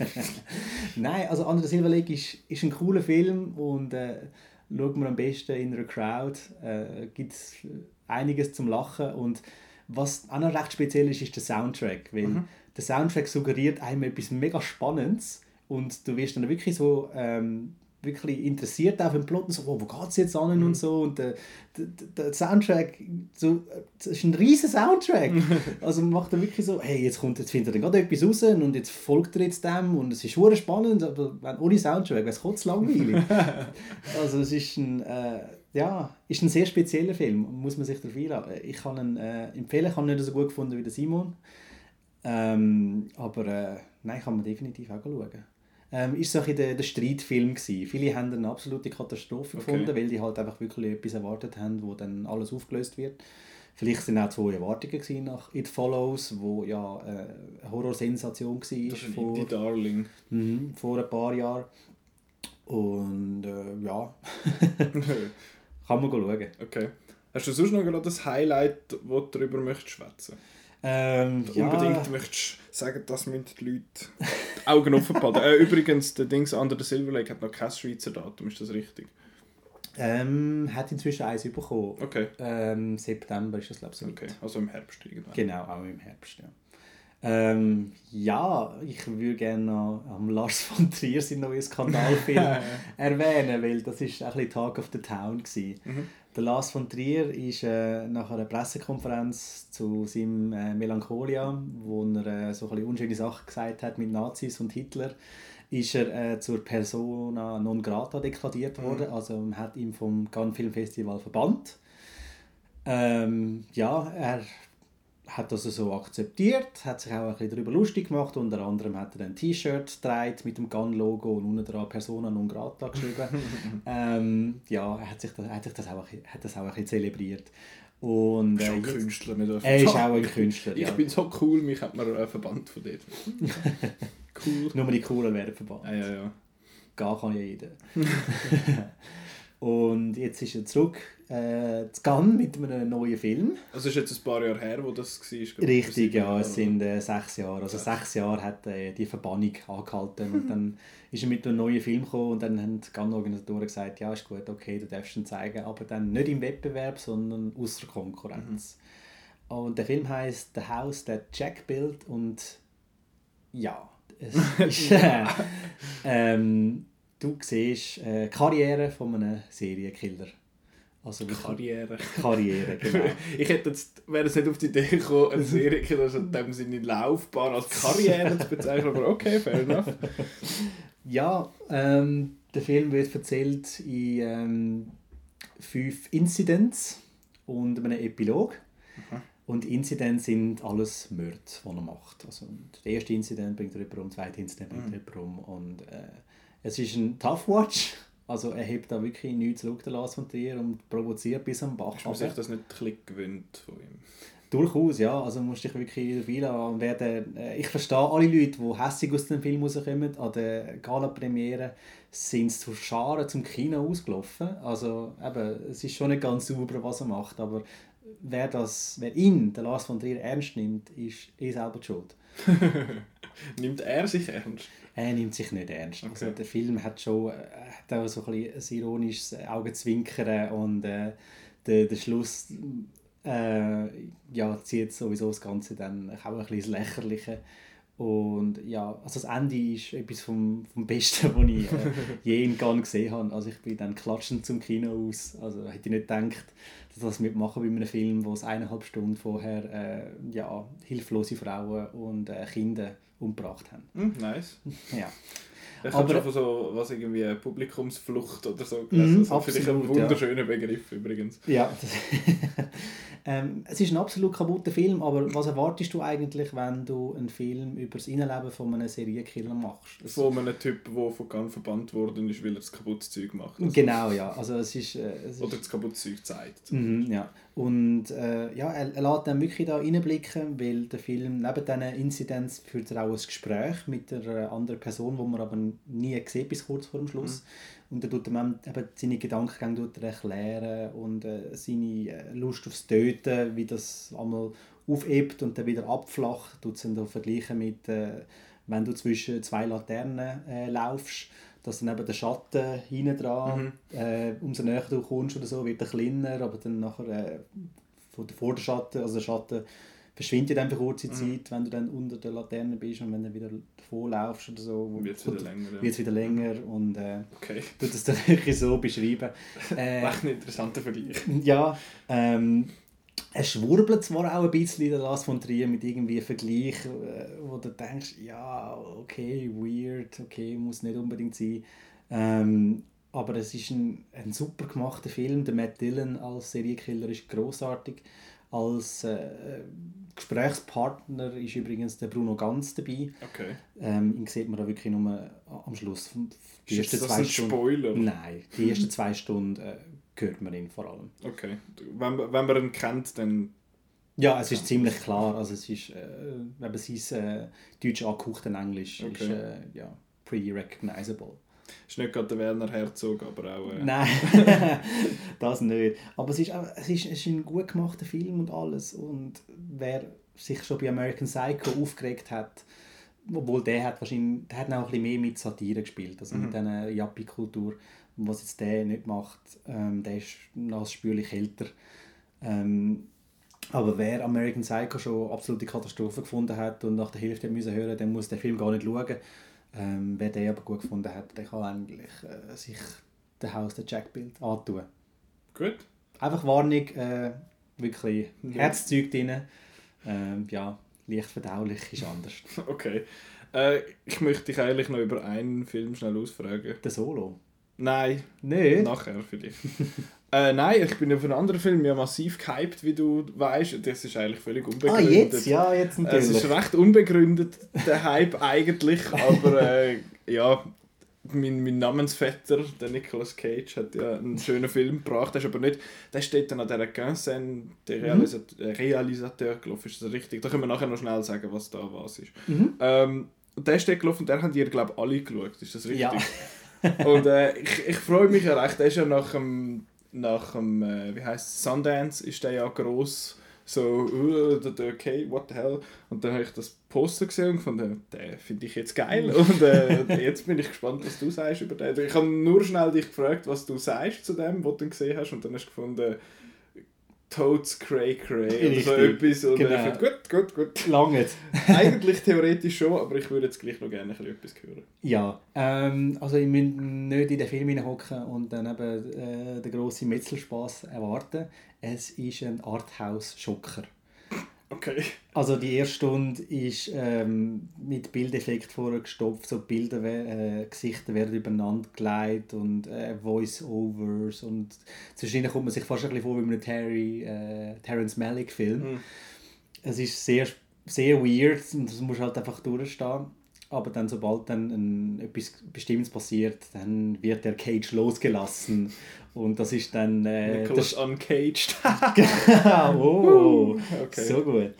Nein, also Under the Timberlake ist, ist ein cooler Film und äh, schaut man am besten in einer Crowd. Äh, Gibt es einiges zum Lachen. Und was auch noch recht speziell ist, ist der Soundtrack. Weil mhm. der Soundtrack suggeriert einem etwas mega Spannendes und du wirst dann wirklich so ähm, wirklich interessiert auf den Plot und so, oh, wo geht es jetzt an mhm. und so. Und der, der, der Soundtrack, so, das ist ein riesen Soundtrack. also man macht er wirklich so, hey, jetzt, kommt, jetzt findet er gerade etwas raus und jetzt folgt er jetzt dem und es ist sehr spannend, aber wenn, ohne Soundtrack wäre es kurz langweilig. also es ist ein, äh, ja, ist ein sehr spezieller Film, muss man sich darauf einlassen. Ich kann ihn äh, empfehlen, ich habe ihn nicht so gut gefunden wie der Simon. Ähm, aber äh, nein, kann man definitiv auch schauen ähm, ist so ein der, der Streitfilm gewesen. Viele haben eine absolute Katastrophe okay. gefunden, weil die halt einfach wirklich etwas erwartet haben, wo dann alles aufgelöst wird. Vielleicht sind auch zwei Erwartungen gewesen nach It Follows, wo ja äh, eine Horrorsensation war. Das vor, Darling. Mh, vor ein paar Jahren. Und äh, ja, kann man schauen. Okay. Hast du sonst noch das Highlight, das du darüber möchtest schwätzen? Ähm, Unbedingt ja. möchtest sagen, dass müssen die Leute die Augen offen behalten. äh, übrigens, der Dings Under the Silver Lake hat noch kein Schweizer Datum, ist das richtig? Ähm, hat inzwischen eins bekommen. Okay. Ähm, September ist das, glaube ich. Okay, also im Herbst irgendwann. Genau, auch im Herbst, ja. Ähm, ja, ich würde gerne noch am Lars von Trier seinen neuen Skandalfilm erwähnen, weil das war ein bisschen Talk of the Town. Mhm. Der Lars von Trier ist äh, nach einer Pressekonferenz zu seinem äh, Melancholia, wo er äh, so ein unschöne Sachen gesagt hat mit Nazis und Hitler, ist er äh, zur Persona non grata deklariert mhm. worden. Mhm. Also man hat ihn vom Cannes Film Festival verbannt. Ähm, ja, er hat das so akzeptiert, hat sich auch ein bisschen darüber lustig gemacht. Unter anderem hat er ein T-Shirt getragen mit dem Gun-Logo und unten dran Persona non grata geschrieben. ähm, ja, er hat, sich das, hat, sich das auch, hat das auch ein bisschen zelebriert. Und, äh, ein Künstler, nicht Er ist auch ein Künstler, ja. Ich bin so cool, mich hat man äh, verbannt von dort. cool. Nur die Coolen werden verbannt. Ja, ja, ja. Gar kann ja jeder. und jetzt ist er zurück äh, zu Cannes mit einem neuen Film. Also ist jetzt ein paar Jahre her, wo das war? Richtig, ja, es sind äh, sechs Jahre. Also sechs Jahre hat äh, die Verbannung angehalten und dann ist er mit einem neuen Film gekommen und dann haben die Cannes-Organisatoren gesagt, ja, ist gut, okay, du darfst ihn zeigen, aber dann nicht im Wettbewerb, sondern außer Konkurrenz. Mhm. Und der Film heißt The House That Jack Built und ja, es ist, äh, ähm, du siehst äh, Karriere von einem Serienkiller. Also Karriere. Karriere, genau. ich hätte jetzt, wäre es nicht auf die Idee gekommen, eine Serie also in dem Sinne Laufbahn als Karriere zu bezeichnen, aber okay, fair enough. Ja, ähm, der Film wird erzählt in ähm, fünf Incidents und einem Epilog. Mhm. Und Incidents sind alles Mörder, die er macht. Also, der erste Incident bringt er um, der zweite Incident bringt er jemanden um. Und äh, es ist ein Tough Watch also er hebt da wirklich nichts zu schauen von dir und provoziert bis am Bach. Hast du sich das nicht ein gewöhnt von ihm? Durchaus, ja. Also musst dich wirklich viel an werden. Äh, ich verstehe alle Leute, die hässlich aus dem Film rauskommen. An der Gala-Premiere sind sie zu Scharen zum Kino ausgelaufen. Also eben, es ist schon nicht ganz sauber, was er macht, aber wer, das, wer ihn, der Lars von Trier, ernst nimmt, ist eh selber die schuld. nimmt er sich ernst? Er nimmt sich nicht ernst. Also, okay. Also der Film hat schon äh, hat auch so ein, ein ironisches Augenzwinkern und äh, der, der Schluss äh, ja, zieht sowieso das Ganze dann auch ein bisschen ins Lächerliche. Und ja, also das Ende ist etwas vom, vom Besten, was ich äh, je in Cannes gesehen habe. Also ich bin dann klatschend zum Kino aus. Also hätte ich nicht gedacht, dass das mitmachen bei einem Film, wo es eineinhalb Stunden vorher äh, ja, hilflose Frauen und äh, Kinder umgebracht haben. Mm, nice. ja. Ich habe schon von so was irgendwie Publikumsflucht oder so gelesen. Mm, das absolut, finde ich ein wunderschöner ja. Begriff übrigens. Ja, ähm, es ist ein absolut kaputter Film, aber was erwartest du eigentlich, wenn du einen Film über das Innenleben von einem Serienkiller machst? Es von einem Typ, der von Gun verbannt worden ist, weil er das kaputte Zeug macht. Also genau, ja. Also es ist, äh, es oder das kaputte Zeug zeigt. Mhm, ja. Und äh, ja, er, er lässt dann wirklich da reinblicken, weil der Film neben diesen Inzidenz führt er auch ein Gespräch mit einer anderen Person, wo man aber nie sieht bis kurz vor dem Schluss. Mhm und er tut ihm eben seine Gedankengänge erklären und äh, seine äh, Lust aufs Töten, wie das einmal aufebt und dann wieder abflacht, tut es dann vergleichen mit, äh, wenn du zwischen zwei Laternen äh, laufst, dass dann eben der Schatten hinten dran, mhm. äh, umso näher du kommst oder so, wird er kleiner, aber dann nachher äh, vor der Schatten, also der Schatten verschwindet für kurze mhm. Zeit, mhm. wenn du dann unter der Laterne bist und wenn du wieder davor laufst oder so. Wird es wieder länger. Ja. Wird wieder länger und äh, okay. du das dann wirklich so beschreiben. Äh, Echt ein interessanter Vergleich. Ja, ähm, es schwurbelt zwar auch ein bisschen der Lars von Trier mit irgendwie Vergleich, äh, wo du denkst, ja, okay, weird, okay, muss nicht unbedingt sein. Ähm, aber es ist ein, ein super gemachter Film. Der Matt Dillon als Serienkiller ist großartig. Als äh, Gesprächspartner ist übrigens der Bruno Ganz dabei. Okay. Ähm, ihn sieht man da wirklich nur am Schluss. Die ist das ein Stunden, Spoiler? Nein, die ersten zwei Stunden äh, hört man ihn vor allem. Okay. Wenn, wenn man ihn kennt, dann... Ja, es ist ziemlich klar. Also es ist, äh, wenn sein äh, deutsch angehauchten Englisch okay. ist äh, ja, pretty recognizable. Ist nicht gerade der Werner Herzog, aber auch... Äh... Nein, das nicht. Aber es ist, es, ist, es ist ein gut gemachter Film und alles. Und wer sich schon bei American Psycho aufgeregt hat, obwohl der hat wahrscheinlich, der hat auch ein bisschen mehr mit Satire gespielt, also mhm. mit dieser Yappi-Kultur, was jetzt der nicht macht, ähm, der ist noch spürlich älter. Ähm, aber wer American Psycho schon absolute Katastrophe gefunden hat und nach der Hälfte müssen hören, der muss den Film gar nicht schauen. Ähm, wer den aber gut gefunden hat, der kann eigentlich äh, sich den Haus der Jack-Bild antun. Gut. Einfach Warnung, äh, wirklich ja. Herzzeug drin. Ähm, ja, leicht verdaulich ist anders. Okay. Äh, ich möchte dich eigentlich noch über einen Film schnell ausfragen. Der Solo? Nein. Nee. Nachher vielleicht. äh, nein, ich bin auf einen anderen Film ja massiv gehypt, wie du weißt. Das ist eigentlich völlig unbegründet. Ah, jetzt? Ja, jetzt natürlich. Es ist recht unbegründet, der Hype eigentlich. Aber äh, ja, mein, mein Namensvetter, der Nicolas Cage, hat ja einen schönen Film gebracht. Der, ist aber nicht, der steht dann an dieser Quinzaine, der Realisateur, mhm. Realisateur gelaufen. Ist das richtig? Da können wir nachher noch schnell sagen, was da was ist. Mhm. Ähm, der steht gelaufen und der haben ihr, glaube ich, alle geschaut. Ist das richtig? Ja. Und äh, ich, ich freue mich ja recht. Der ist ja nach dem, nach dem äh, wie heißt Sundance, ist der ja gross so, uh, okay, what the hell. Und dann habe ich das Poster gesehen und gefunden, den finde ich jetzt geil. Und äh, jetzt bin ich gespannt, was du sagst über den. Ich habe nur schnell dich gefragt, was du sagst zu dem, was du gesehen hast. Und dann hast du gefunden, Toads Cray Cray oder so etwas. Und genau. finde, gut, gut, gut. Lange. Eigentlich theoretisch schon, aber ich würde jetzt gleich noch gerne etwas hören. Ja, ähm, also ich muss nicht in den Film hineinhocken und dann eben äh, den grossen Metzelspaß erwarten. Es ist ein Arthouse-Schocker. Okay. Also die erste Stunde ist ähm, mit Bildeffekt vorgestopft, so Bilder, äh, Gesichter werden übereinander gelegt und äh, Voice-Overs und zwischendurch kommt man sich fast ein bisschen vor wie in einem Terry, äh, Terrence Malick-Film. Mhm. Es ist sehr, sehr weird und das muss halt einfach durchstehen. Aber dann, sobald dann ein, etwas Bestimmtes passiert, dann wird der Cage losgelassen. Und das ist dann... Äh, Nicholas das, Uncaged. oh, okay. so gut.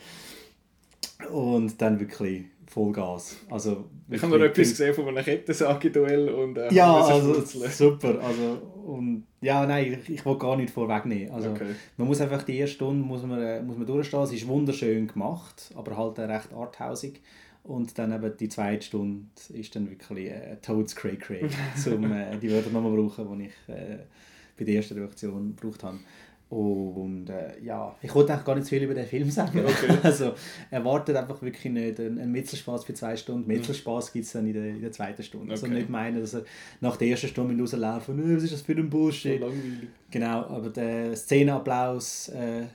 Und dann wirklich Vollgas. Also, ich habe noch etwas gesehen von einem Kettensage-Duell und äh, Ja, also super. Also, und, ja, nein, ich, ich will gar nicht vorwegnehmen. Also, okay. Man muss einfach die erste Stunde muss man, äh, muss man durchstehen. Es ist wunderschön gemacht, aber halt recht arthausig. Und dann eben die zweite Stunde ist dann wirklich äh, Toads Cray Cray, um äh, die Wörter nochmal brauchen, die ich äh, bei der ersten Reaktion gebraucht habe. Und äh, ja, ich wollte eigentlich gar nicht zu viel über den Film sagen. Okay. also erwartet einfach wirklich nicht einen, Mittelspaß für zwei Stunden. Mhm. Mittelspaß gibt es dann in der, in der zweiten Stunde. Also okay. Also nicht meinen, dass er nach der ersten Stunde rauslaufen oh, was ist das für ein Bullshit. So langweilig. Genau, aber der Szenenapplaus, äh,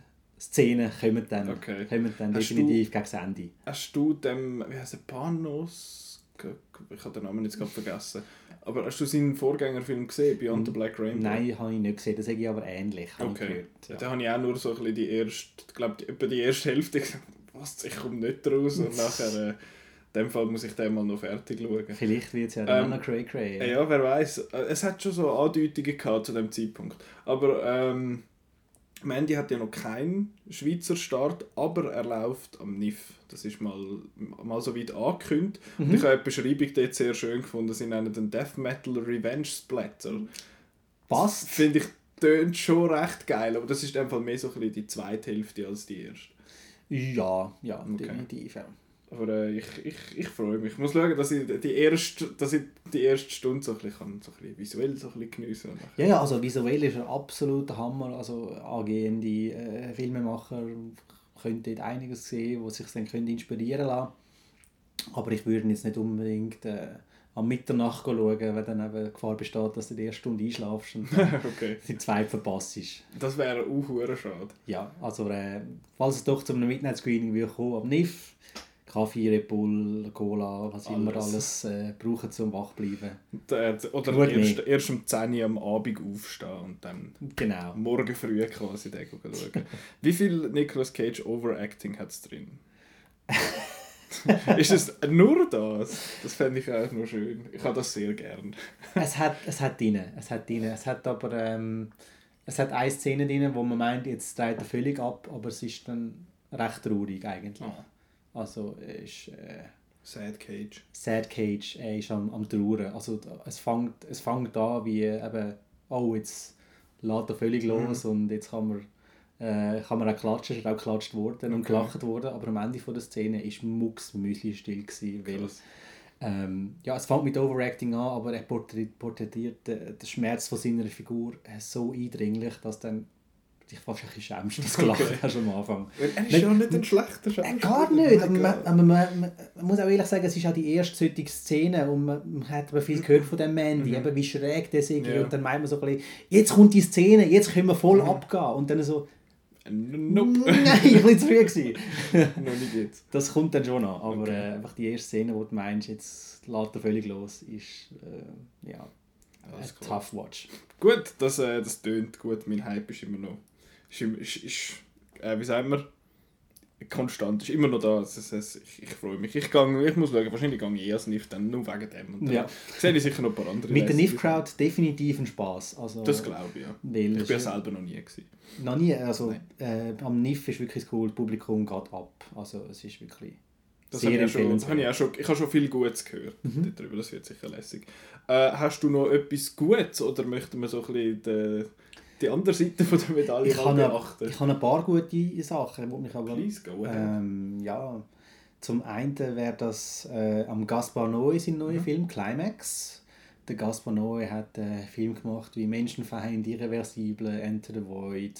Szenen kommen dann, okay. kommen dann definitiv du, gegen das Ende. Hast du dem, wie heißt der, Panos? Ich habe den Namen jetzt gerade vergessen aber hast du seinen Vorgängerfilm gesehen, Beyond the Black Rainbow? Nein, habe ich nicht gesehen. Das sage ich aber ähnlich. Okay. Gehört, ja. Da habe ich auch nur so ein bisschen die erste, ich glaube, etwa die erste Hälfte gesagt, was, ich komme nicht raus. Und nachher, äh, in dem Fall muss ich den mal noch fertig schauen. Vielleicht wird es ja dann ähm, noch Cray Cray. Ja. ja, wer weiß. Es hat schon so Andeutungen gehabt zu dem Zeitpunkt. Aber ähm, Mandy hat ja noch keinen Schweizer Start, aber er läuft am NIF. Das ist mal, mal so weit angekündigt. Mhm. Und ich habe die Beschreibung dort sehr schön gefunden. Sie nennen den Death Metal Revenge Splatter. Was? Finde ich, tönt schon recht geil, aber das ist einfach mehr so ein bisschen die zweite Hälfte als die erste. Ja, ja, okay. definitiv. Ja. Aber äh, ich, ich, ich freue mich. Ich muss schauen, dass ich die erste, dass ich die erste Stunde so ein bisschen, kann, so ein bisschen visuell so ein bisschen geniessen kann. Ja, ja, also visuell ist er absolut Hammer. Also angehende äh, Filmemacher können dort einiges sehen, wo sich dann können inspirieren lassen Aber ich würde jetzt nicht unbedingt äh, am Mitternacht schauen, weil dann eben die Gefahr besteht, dass du die erste Stunde einschlafst und okay. die zweite verpasst. Das wäre auch schade. Ja, also äh, falls es doch zu einem Midnight Screening will kommen, am NIF Kaffee, Red Bull, Cola, was alles. immer alles äh, brauchen, um wach zu bleiben. Oder erst, erst um 10 Uhr am Abend aufstehen und dann genau. morgen früh quasi den schauen. Wie viel Nicolas Cage Overacting hat es drin? ist es nur das? Das fände ich auch nur schön. Ich habe das sehr gern. es hat es hat drin. Es hat drin. Es hat aber ähm, es hat eine Szene drin, wo man meint, jetzt dreht er völlig ab, aber es ist dann recht traurig eigentlich. Ah. Also er ist... Äh, Sad Cage. Sad Cage, er ist am, am Trauern. Also es fängt, es fängt an wie eben, oh jetzt lädt er völlig los mhm. und jetzt kann man, äh, kann man auch klatschen, es ist auch geklatscht worden okay. und gelacht worden, aber am Ende von der Szene war Mux Müsli still gewesen, weil ähm, ja, es fängt mit Overacting an, aber er porträtiert den, den Schmerz von seiner Figur so eindringlich, dass dann dich fast ein bisschen schämst, dass du gelacht okay. hast am Anfang. Er ist ja nicht ein schlechter Schauspieler. Gar nicht. Aber man, aber man, man, muss auch ehrlich sagen, es ist auch die erste solche Szene und man, man hat aber viel gehört von dem Mandy, mhm. eben wie schräg der ist. Ja. Und dann meint man so ein bisschen, jetzt kommt die Szene, jetzt können wir voll mhm. abgehen. Und dann so... Nope. Nein, ich war zu früh. gewesen. Noch nicht jetzt. Das kommt dann schon an. Aber okay. äh, einfach die erste Szene, wo du meinst, jetzt lädt er völlig los, ist... Äh, ja... Alles tough watch. Gut, das, äh, das tönt gut. Mein Hype ist immer noch ist, ist, ist äh, wie sagen wir, konstant, ist immer noch da. Das heißt, ich, ich freue mich. Ich, gang, ich muss schauen, wahrscheinlich gehe ich als NIF dann nur wegen dem. Und dann ja. sehe ich sicher noch ein paar andere. Mit der NIF-Crowd definitiv ein Spass. Also, das glaube ich, ja. Weil ich bin ja selber noch nie. Gewesen. Noch nie, also äh, am NIF ist wirklich cool, das Publikum geht ab. Also es ist wirklich... Das habe ich, schon, habe ich auch schon, ich habe schon viel Gutes gehört mhm. darüber, das wird sicher lässig. Äh, hast du noch etwas Gutes oder möchten wir so ein bisschen den, die andere Seite von der Medaille ich mal beachten? ich habe ein paar gute Sachen, die mich aber... Please, go ähm, ja, zum einen wäre das äh, am Gaspar Noé sein neuer mhm. Film «Climax». Der Gaspar Noé hat einen Film gemacht wie «Menschenfeind», «Irreversible», «Enter the Void».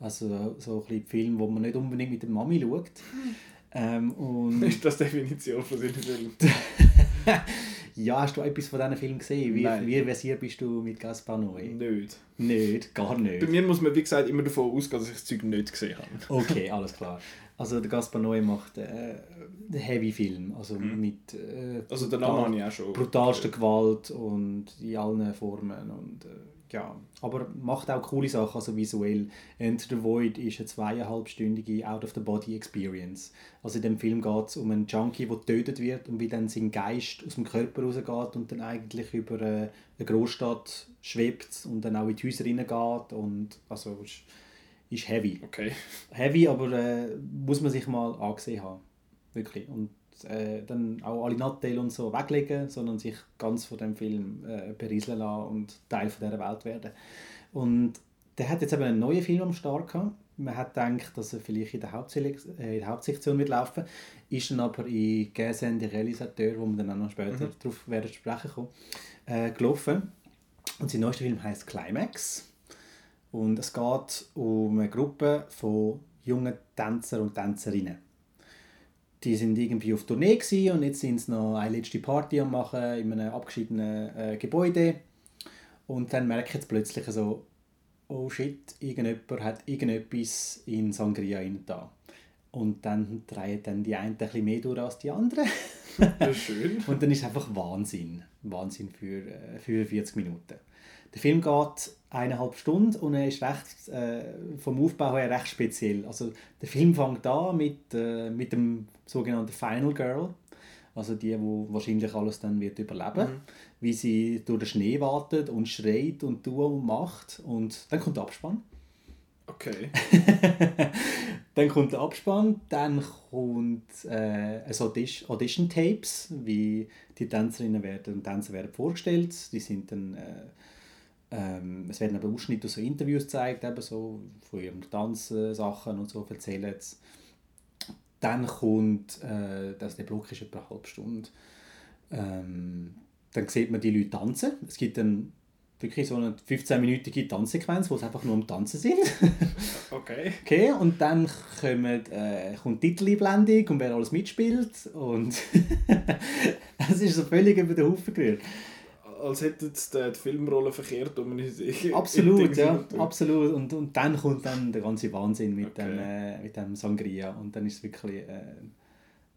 Also so ein Film, wo man nicht unbedingt mit der Mami schaut. Ähm, und ist das die Definition von seinem Film? Ja, hast du etwas von diesen Film gesehen? Wie, Nein. wie versiert bist du mit Gaspar Noé? Nicht. Nicht? Gar nicht? Bei mir muss man, wie gesagt, immer davon ausgehen, dass ich das Zeug nicht gesehen habe. Okay, alles klar. Also der Gaspar Noé macht äh, einen Heavy-Film, also mhm. mit äh, also den Namen habe ich auch schon. brutalster Gewalt und in allen Formen und äh, ja, aber macht auch coole Sachen, also visuell. Enter the Void ist eine zweieinhalbstündige Out-of-the-Body-Experience. Also in dem Film geht es um einen Junkie, der getötet wird und wie dann sein Geist aus dem Körper rausgeht und dann eigentlich über eine Großstadt schwebt und dann auch in die Häuser reingeht und also ist, ist heavy. Okay. Heavy, aber äh, muss man sich mal angesehen haben. Wirklich. Und jetzt äh, dann auch alle Nachteile und so weglegen, sondern sich ganz von dem Film äh, berieseln lassen und Teil von dieser Welt werden. Und der hat jetzt eben einen neuen Film am Start gehabt. Man hat gedacht, dass er vielleicht in der, Hauptselektion, äh, in der Hauptsektion wird laufen, ist dann aber in Gäsen der Realisateur, wo wir dann auch noch später mhm. darauf werden sprechen kommen, äh, gelaufen. Und sein neuester Film heißt Climax. Und es geht um eine Gruppe von jungen Tänzer und Tänzerinnen. Die sind irgendwie auf Tournee und jetzt sind sie noch eine letzte Party am machen in einem abgeschiedenen äh, Gebäude. Und dann merken sie plötzlich so, oh shit, irgendjemand hat irgendetwas in Sangria da. Und dann drehen dann die einen ein bisschen mehr durch als die anderen. Ja, schön. und dann ist es einfach Wahnsinn. Wahnsinn für äh, 45 Minuten. Der Film geht eineinhalb Stunden und er ist recht, äh, vom Aufbau her recht speziell. Also der Film fängt an mit, äh, mit dem sogenannten Final Girl, also die, wo wahrscheinlich alles dann wird überleben, mhm. wie sie durch den Schnee wartet und schreit und tut und macht und dann kommt der Abspann. Okay. dann kommt der Abspann, dann kommt äh, also Audition Tapes, wie die Tänzerinnen werden und Tänzer werden vorgestellt. Die sind dann äh, ähm, es werden aber Ausschnitte aus so Interviews gezeigt, eben so von ihren Tanzsachen und so erzählen sie. Dann kommt, äh, das, der Block ist etwa eine halbe Stunde, ähm, dann sieht man die Leute tanzen. Es gibt dann wirklich so eine 15-minütige Tanzsequenz, wo es einfach nur um Tanzen sind. okay. okay. Und dann kommt, äh, kommt die Titeleinblendung und wer alles mitspielt. Und es ist so völlig über den Haufen gerührt als hätte jetzt die Filmrolle verkehrt um Absolut, ja, absolut. Und, und dann kommt dann der ganze Wahnsinn mit, okay. dem, äh, mit dem Sangria und dann ist es wirklich äh,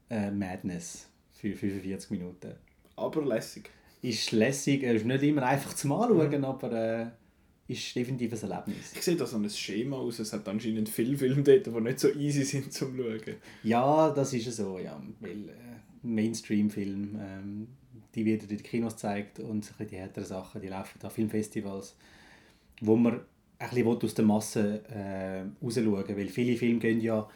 äh, Madness für 45 Minuten. Aber lässig. Ist lässig, ist nicht immer einfach zum Anschauen, mhm. aber äh, ist definitiv ein Erlebnis. Ich sehe da so ein Schema aus, es hat anscheinend viele Filme dort, die nicht so easy sind zum Schauen. Ja, das ist so, ja, weil äh, Mainstream-Film ähm, die wieder in den Kinos gezeigt und die härteren Sachen, die laufen an Filmfestivals, wo man ein bisschen aus der Masse äh, rausschauen weil viele Filme gehen ja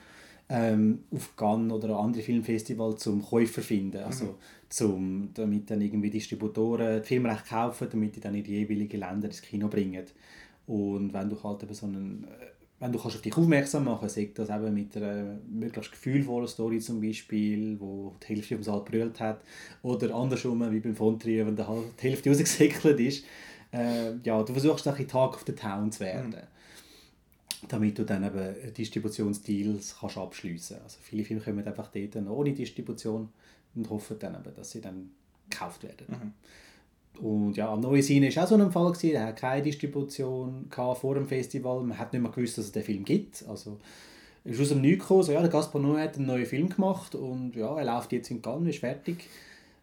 ähm, auf Cannes oder andere Filmfestivals zum Käufer finden, also mhm. zum, damit dann irgendwie Distributoren die Filmrechte kaufen, damit die dann in die jeweiligen Länder ins Kino bringen. Und wenn du halt eben so einen äh, wenn du kannst auf dich aufmerksam machen kannst, das eben mit einer möglichst gefühlvollen Story zum Beispiel, wo die Hälfte vom Saal brüllt hat, oder andersrum, wie beim Fontrier, wenn die Hälfte rausgesäckelt ist. Äh, ja, du versuchst ein Tag of the Town zu werden. Mhm. Damit du dann eben Distributionsdeals kannst abschliessen kannst. Also viele Filme kommen einfach dort ohne Distribution und hoffen dann eben, dass sie dann gekauft werden. Mhm. Und ja, Neusine war auch so ein Fall, gewesen. er hatte keine Distribution vor dem Festival, man hat nicht mehr gewusst, dass es den Film gibt. Also, er ist aus dem Nichts gekommen, so, ja, der Gaspar Noé hat einen neuen Film gemacht und ja, er läuft jetzt in Cannes, ist fertig.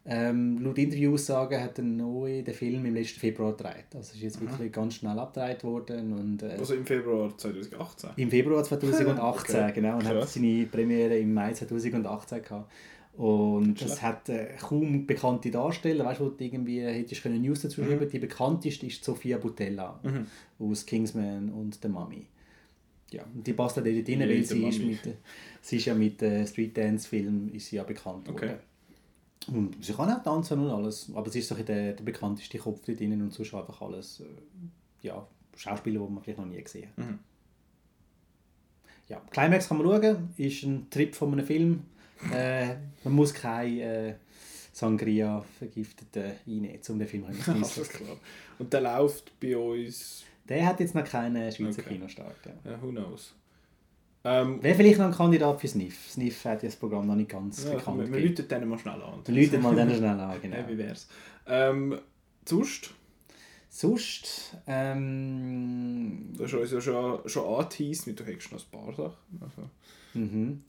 Ähm, laut Interviewaussagen hat der Noé den Film im letzten Februar gedreht. Also ist jetzt wirklich ganz schnell abgedreht worden. Und, äh, also im Februar 2018? Im Februar 2018, okay. genau. Und Krass. hat seine Premiere im Mai 2018 gehabt. Und es hat äh, kaum bekannte Darsteller, weißt du, du irgendwie hättest können News dazu schreiben mhm. Die bekannteste ist Sofia Butella mhm. aus Kingsman und The Mummy. Ja, und die passt da dort rein, weil sie ist, mit, sie ist ja mit äh, Street Dance Film ist sie ja bekannt okay. worden. Und sie kann auch tanzen und alles, aber sie ist doch der, der bekannteste Kopf dort drin und sonst einfach alles äh, ja, Schauspieler, die man vielleicht noch nie gesehen hat. Mhm. Ja, Climax kann man schauen, ist ein Trip von einem Film äh, man muss kein äh, Sangria vergifteten einnehmen, um den Film zu genießen. klar. Und der läuft bei uns... Der hat jetzt noch keinen Schweizer okay. Kinostart. Ja. ja, who knows. Ähm, Wäre vielleicht noch ein Kandidat für Sniff. Sniff hat das Programm noch nicht ganz ja, bekannt. Wir, wir läuten denen mal schnell an. Wir läuten mal denen schnell an, genau. Ja, wie wär's. Ähm, sonst? Sonst, ähm... Du hast uns ja schon, schon angeteased, du hättest noch ein paar Sachen. Also. Mhm.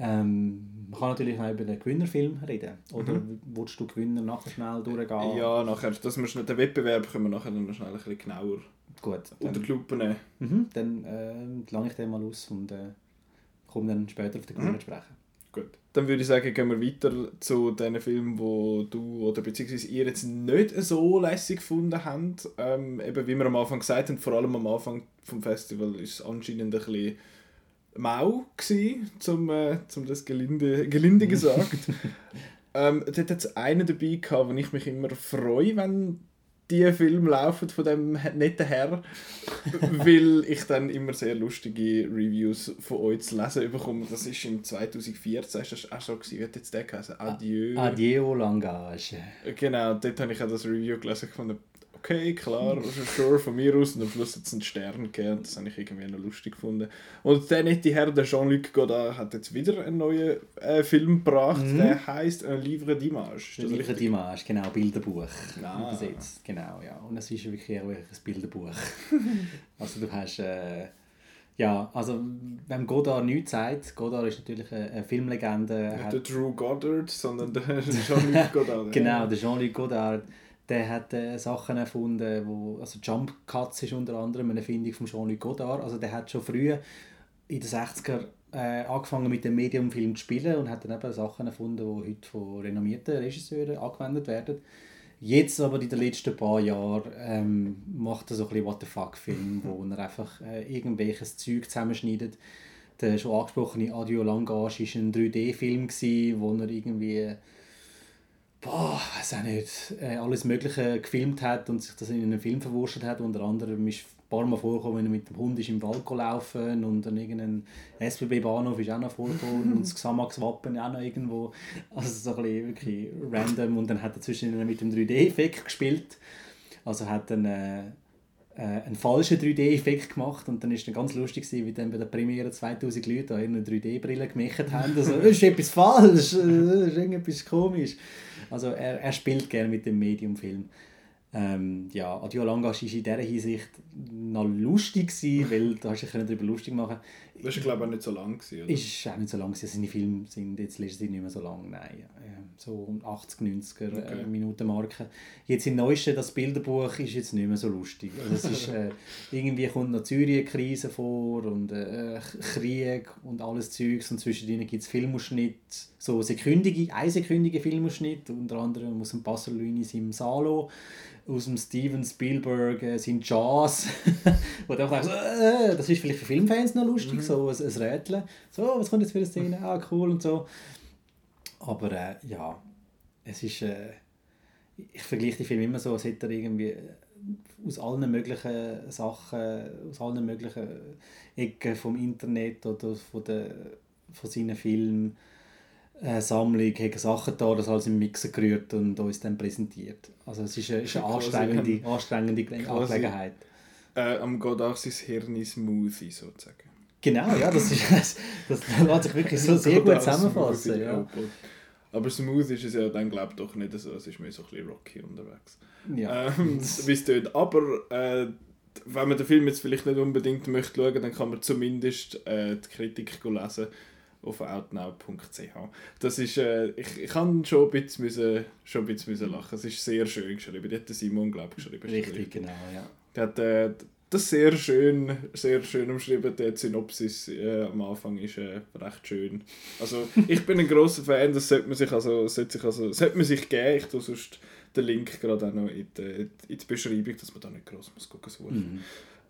Ähm, man kann natürlich auch über den Gewinnerfilm reden. Oder mhm. willst du Gewinner nachher schnell durchgehen? Ja, nachher, dass wir schnell, den Wettbewerb können wir nachher noch schnell ein bisschen genauer Gut, unter die Lupe nehmen. Mhm, dann äh, lange ich den mal aus und äh, komme dann später auf den Gewinner mhm. sprechen. Gut. Dann würde ich sagen, gehen wir weiter zu den Filmen, wo du oder beziehungsweise ihr jetzt nicht so lässig gefunden habt. Ähm, eben wie wir am Anfang gesagt haben, vor allem am Anfang vom Festival ist es anscheinend ein bisschen mau gewesen, zum, äh, zum das gelinde, gelinde gesagt. ähm, dort hat es einen dabei gehabt, wo ich mich immer freue, wenn die Filme laufen von dem netten Herr, weil ich dann immer sehr lustige Reviews von euch zu lesen bekomme. Das ist im 2014, ist das auch schon gewesen, wie hat jetzt der geheißen? Adieu. Adieu Langage. Genau, dort habe ich auch das Review gelesen von okay, klar, sure, von mir aus. Und am Schluss hat es einen Stern gegeben. Das habe ich irgendwie noch lustig gefunden. Und der nette Herr, der Jean-Luc Godard, hat jetzt wieder einen neuen äh, Film gebracht. Mhm. Der heisst «Un livre d'image». «Un livre d'image», genau, Bilderbuch ah. übersetzt. Genau, ja. Und es ist wirklich ein Bilderbuch. also du hast... Äh, ja, also wenn Godard nichts sagt, Godard ist natürlich eine, eine Filmlegende. Nicht der Drew Goddard, sondern der Jean-Luc Godard. genau, der Jean-Luc Godard der hat äh, Sachen erfunden, wo, also Jump Cuts ist unter anderem eine Erfindung von Jean-Luc Godard. Also der hat schon früh in den 60er äh, angefangen mit dem Mediumfilm zu spielen und hat dann eben Sachen erfunden, die heute von renommierten Regisseuren angewendet werden. Jetzt aber in den letzten paar Jahren ähm, macht er so ein bisschen What the fuck Film, wo er einfach äh, irgendwelches Zeug zusammenschneidet. Der schon angesprochene Adio Langage war ein 3D-Film, wo er irgendwie boah, weiß auch nicht, äh, alles Mögliche gefilmt hat und sich das in einen Film verwurschtelt hat. Unter anderem ist ein paar Mal vorgekommen, wenn er mit dem Hund ist im Wald laufen und dann irgendein SBB-Bahnhof ist auch noch vorgekommen und das Xamax-Wappen auch noch irgendwo. Also so ein bisschen wirklich random und dann hat er zwischen mit dem 3D-Effekt gespielt. Also hat dann äh, äh, einen falschen 3D-Effekt gemacht und dann ist dann ganz lustig gewesen, wie dann bei der Premiere 2000 Leute eine 3D-Brille gemacht haben. Also, das ist etwas falsch, das ist irgendetwas komisch. Also er, er spielt gerne mit dem Medium-Film. Ähm, ja, Adio Langas war in dieser Hinsicht noch lustig, gewesen, weil da hast du dich darüber lustig machen Das war glaube ich auch nicht so lang. Gewesen, oder? Ist auch nicht so lang. Seine Filme sind jetzt nicht mehr so lang, nein. So 80, 90er äh, okay. Minuten Marke. Jetzt im Neuesten, das Bilderbuch ist jetzt nicht mehr so lustig. Also es ist, äh, irgendwie kommt noch Syrien-Krise vor und äh, Krieg und alles Zeugs und zwischendrin gibt es Filmausschnitte, so sekündige, einsekündige Filmausschnitte, unter anderem aus dem Passerlüni im Salo aus dem Steven Spielberg äh, sein Jazz, wo du auch denkst, äh, das ist vielleicht für Filmfans noch lustig, mhm. So ein, ein Rätseln. So, was kommt jetzt für eine Szene? Ah, cool und so. Aber äh, ja, es ist... Äh, ich vergleiche die Filme immer so, als hätte er irgendwie äh, aus allen möglichen Sachen, aus allen möglichen Ecken vom Internet oder von, der, von seinen Filmen äh, Sammlung, haben Sachen da, das alles im Mixer gerührt und uns dann präsentiert. Also es ist eine, ist eine anstrengende, anstrengende Angelegenheit. Äh, am Godard sein Hirn Smoothie sozusagen. Genau, ja, das, ist, das, das lässt sich wirklich so sehr gut zusammenfassen. Ja. Aber smooth ist es ja dann glaube ich doch nicht so, es ist mehr so ein bisschen rocky unterwegs. Ja. Ähm, Wie es tut. Aber äh, wenn man den Film jetzt vielleicht nicht unbedingt möchte schauen, dann kann man zumindest äh, die Kritik lesen auf outnow.ch. Das ist, äh, ich, ich kann schon ein bisschen, müssen, schon ein bisschen müssen lachen. Es ist sehr schön geschrieben. Die hat Simon, glaube ich, geschrieben. Richtig, genau, ja. Der hat äh, das sehr schön, sehr schön umschrieben. Die Synopsis äh, am Anfang ist äh, recht schön. Also ich bin ein großer Fan, das sollte man sich also, sollte sich also sollte man sich geben. Ich tue sonst den Link gerade auch noch in die, in die Beschreibung, dass man da nicht groß muss gucken muss. Mhm.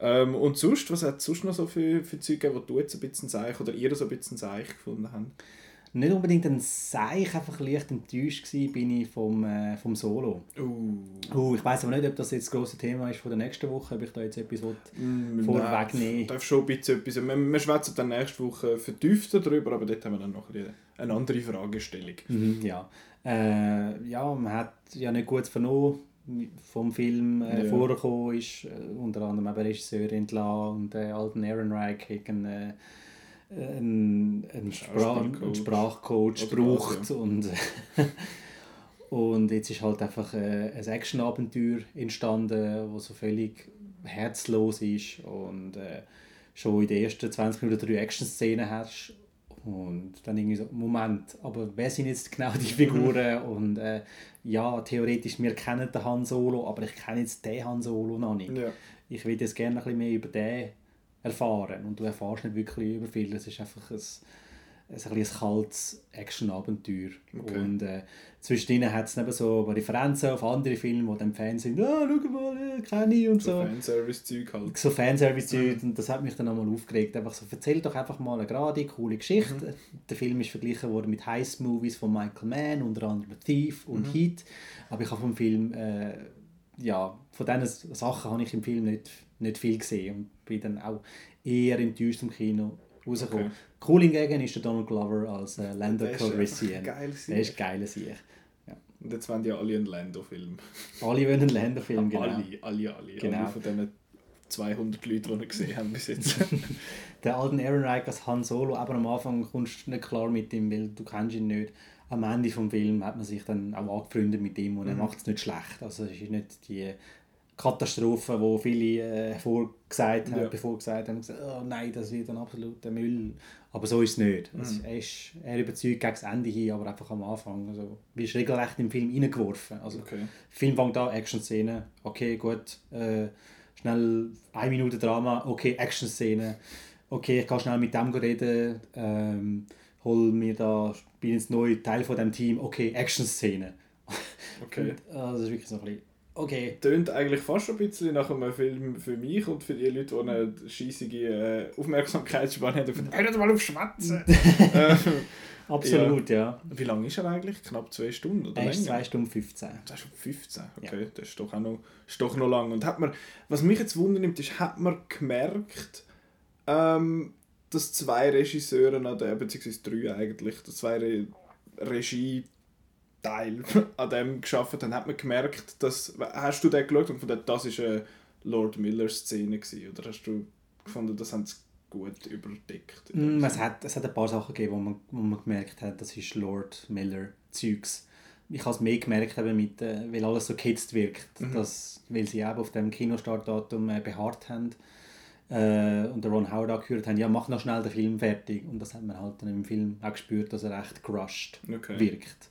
Ähm, und sonst, was hat es sonst noch so für, für Zeug gegeben, die du jetzt ein bisschen Seich oder ihr so ein bisschen Seich gefunden habt? Nicht unbedingt ein Seich, einfach leicht enttäuscht war, bin ich vom, äh, vom Solo. Uh. Uh, ich weiß aber nicht, ob das jetzt das grosse Thema ist von der nächsten Woche, ob ich da jetzt etwas mm, vorwegnehmen darf schon ein bisschen etwas. Wir, wir schwätzen dann nächste Woche vertiefter darüber, aber dort haben wir dann noch eine andere Fragestellung. Mhm, ja. Äh, ja, man hat ja nicht gut vernommen vom Film äh, ja. vorgekommen ist, äh, unter anderem eben Regisseur entlassen und äh, alten Aaron Reich einen, äh, einen, einen, Sprach, einen Sprachcoach braucht und, und jetzt ist halt einfach äh, ein Actionabenteuer entstanden, das so völlig herzlos ist und äh, schon in den ersten 20 Minuten drei Action-Szenen hast und dann irgendwie so, Moment, aber wer sind jetzt genau die Figuren? und äh, ja, theoretisch, wir kennen den Han Solo, aber ich kenne jetzt den Han Solo noch nicht. Ja. Ich würde jetzt gerne ein bisschen mehr über den erfahren. Und du erfährst nicht wirklich über viel. Es ist einfach ein, ein, ein kaltes Action-Abenteuer. Okay. Und äh, zwischendrin hat es eben so Referenzen auf andere Filme, wo dann Fans sind, «Ah, schau mal, äh, kenne ich» und So so. Fanservice-Zeug halt. So Fanservice und das hat mich dann nochmal aufgeregt. Einfach so, erzähl doch einfach mal eine gerade, coole Geschichte. Mhm. Der Film ist verglichen worden mit Heist-Movies von Michael Mann, unter anderem Thief und Mhm. Heat. Aber ich habe vom Film, äh, ja, von diesen Sachen habe ich im Film nicht, nicht viel gesehen und bin dann auch eher enttäuscht im Kino rausgekommen. Okay. Cool hingegen ist der Donald Glover als äh, Lando Calrissian. geil Der ist geil, Sieg. Und jetzt wollen ja alle einen Lando-Film. Alle wollen einen Lando-Film, genau. Alle, alle, alle. Genau. Alle von diesen 200 Leuten, die wir gesehen haben bis jetzt. Der alten Aaron Reich als Han Solo, aber am Anfang kommst du nicht klar mit ihm, weil du kennst ihn nicht. Am Ende des Films hat man sich dann auch angefreundet mit ihm und er Mhm. macht es nicht schlecht. Also es ist nicht die Katastrophe, die viele äh, vorgesagt haben, Ja. bevor gesagt haben, gesagt, oh nein, das wird ein absoluter Müll. Aber so ist es nicht. Mhm. Es, er, ist, er überzeugt gegen das Ende hin, aber einfach am Anfang. Also, wirst regelrecht im Film reingeworfen. Also, Okay. Film fängt an, Action-Szene, okay, gut, äh, schnell eine Minute Drama, okay, Action-Szene, okay, ich kann schnell mit dem reden, ähm, hol mir da, bin jetzt neu Teil von dem Team, okay, Action-Szene. okay. Und, äh, das ist wirklich so ein bisschen, okay. Tönt eigentlich fast schon ein bisschen nach einem Film für mich und für die Leute, die eine scheissige äh, Aufmerksamkeitsspanne haben. Von, Hört mal auf Schwätzen! äh, Absolut, ja. wie lange ist er eigentlich? Knapp zwei Stunden oder Er ist länger? 2 Stunden 15. Das ist schon 15, okay, das ist doch auch noch, ist doch noch lang. Und hat man, was mich jetzt wundernimmt, ist, hat man gemerkt, ähm, dass zwei Regisseure, beziehungsweise drei eigentlich, dass zwei Re Regie-Teil an dem geschafft haben, hat man gemerkt, dass, hast du den geschaut und gefunden, das ist eine Lord Miller-Szene gewesen, oder hast du gefunden, das haben sie gut überdeckt? Mm, es, hat, es hat ein paar Sachen gegeben, wo man, wo man gemerkt hat, das ist Lord Miller Zeugs. Ich habe es mehr gemerkt, eben mit, äh, weil alles so gehetzt wirkt, Mhm. dass, weil sie eben auf dem Kinostartdatum äh, beharrt haben äh, und der Ron Howard angehört haben, ja mach noch schnell den Film fertig und das hat man halt dann im Film auch gespürt, dass er echt crushed Okay. wirkt.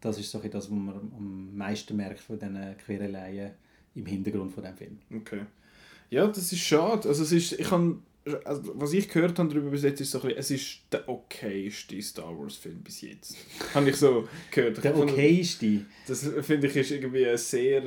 Das ist so das, was man am meisten merkt von diesen Quereleien im Hintergrund von dem Film. Okay. Ja, das ist schade. Also es ist, ich kann, also was ich gehört habe darüber bis jetzt, ist so ein bisschen, es ist der okayste Star Wars Film bis jetzt. habe ich so gehört. Der okayste. Das finde ich ist irgendwie ein sehr,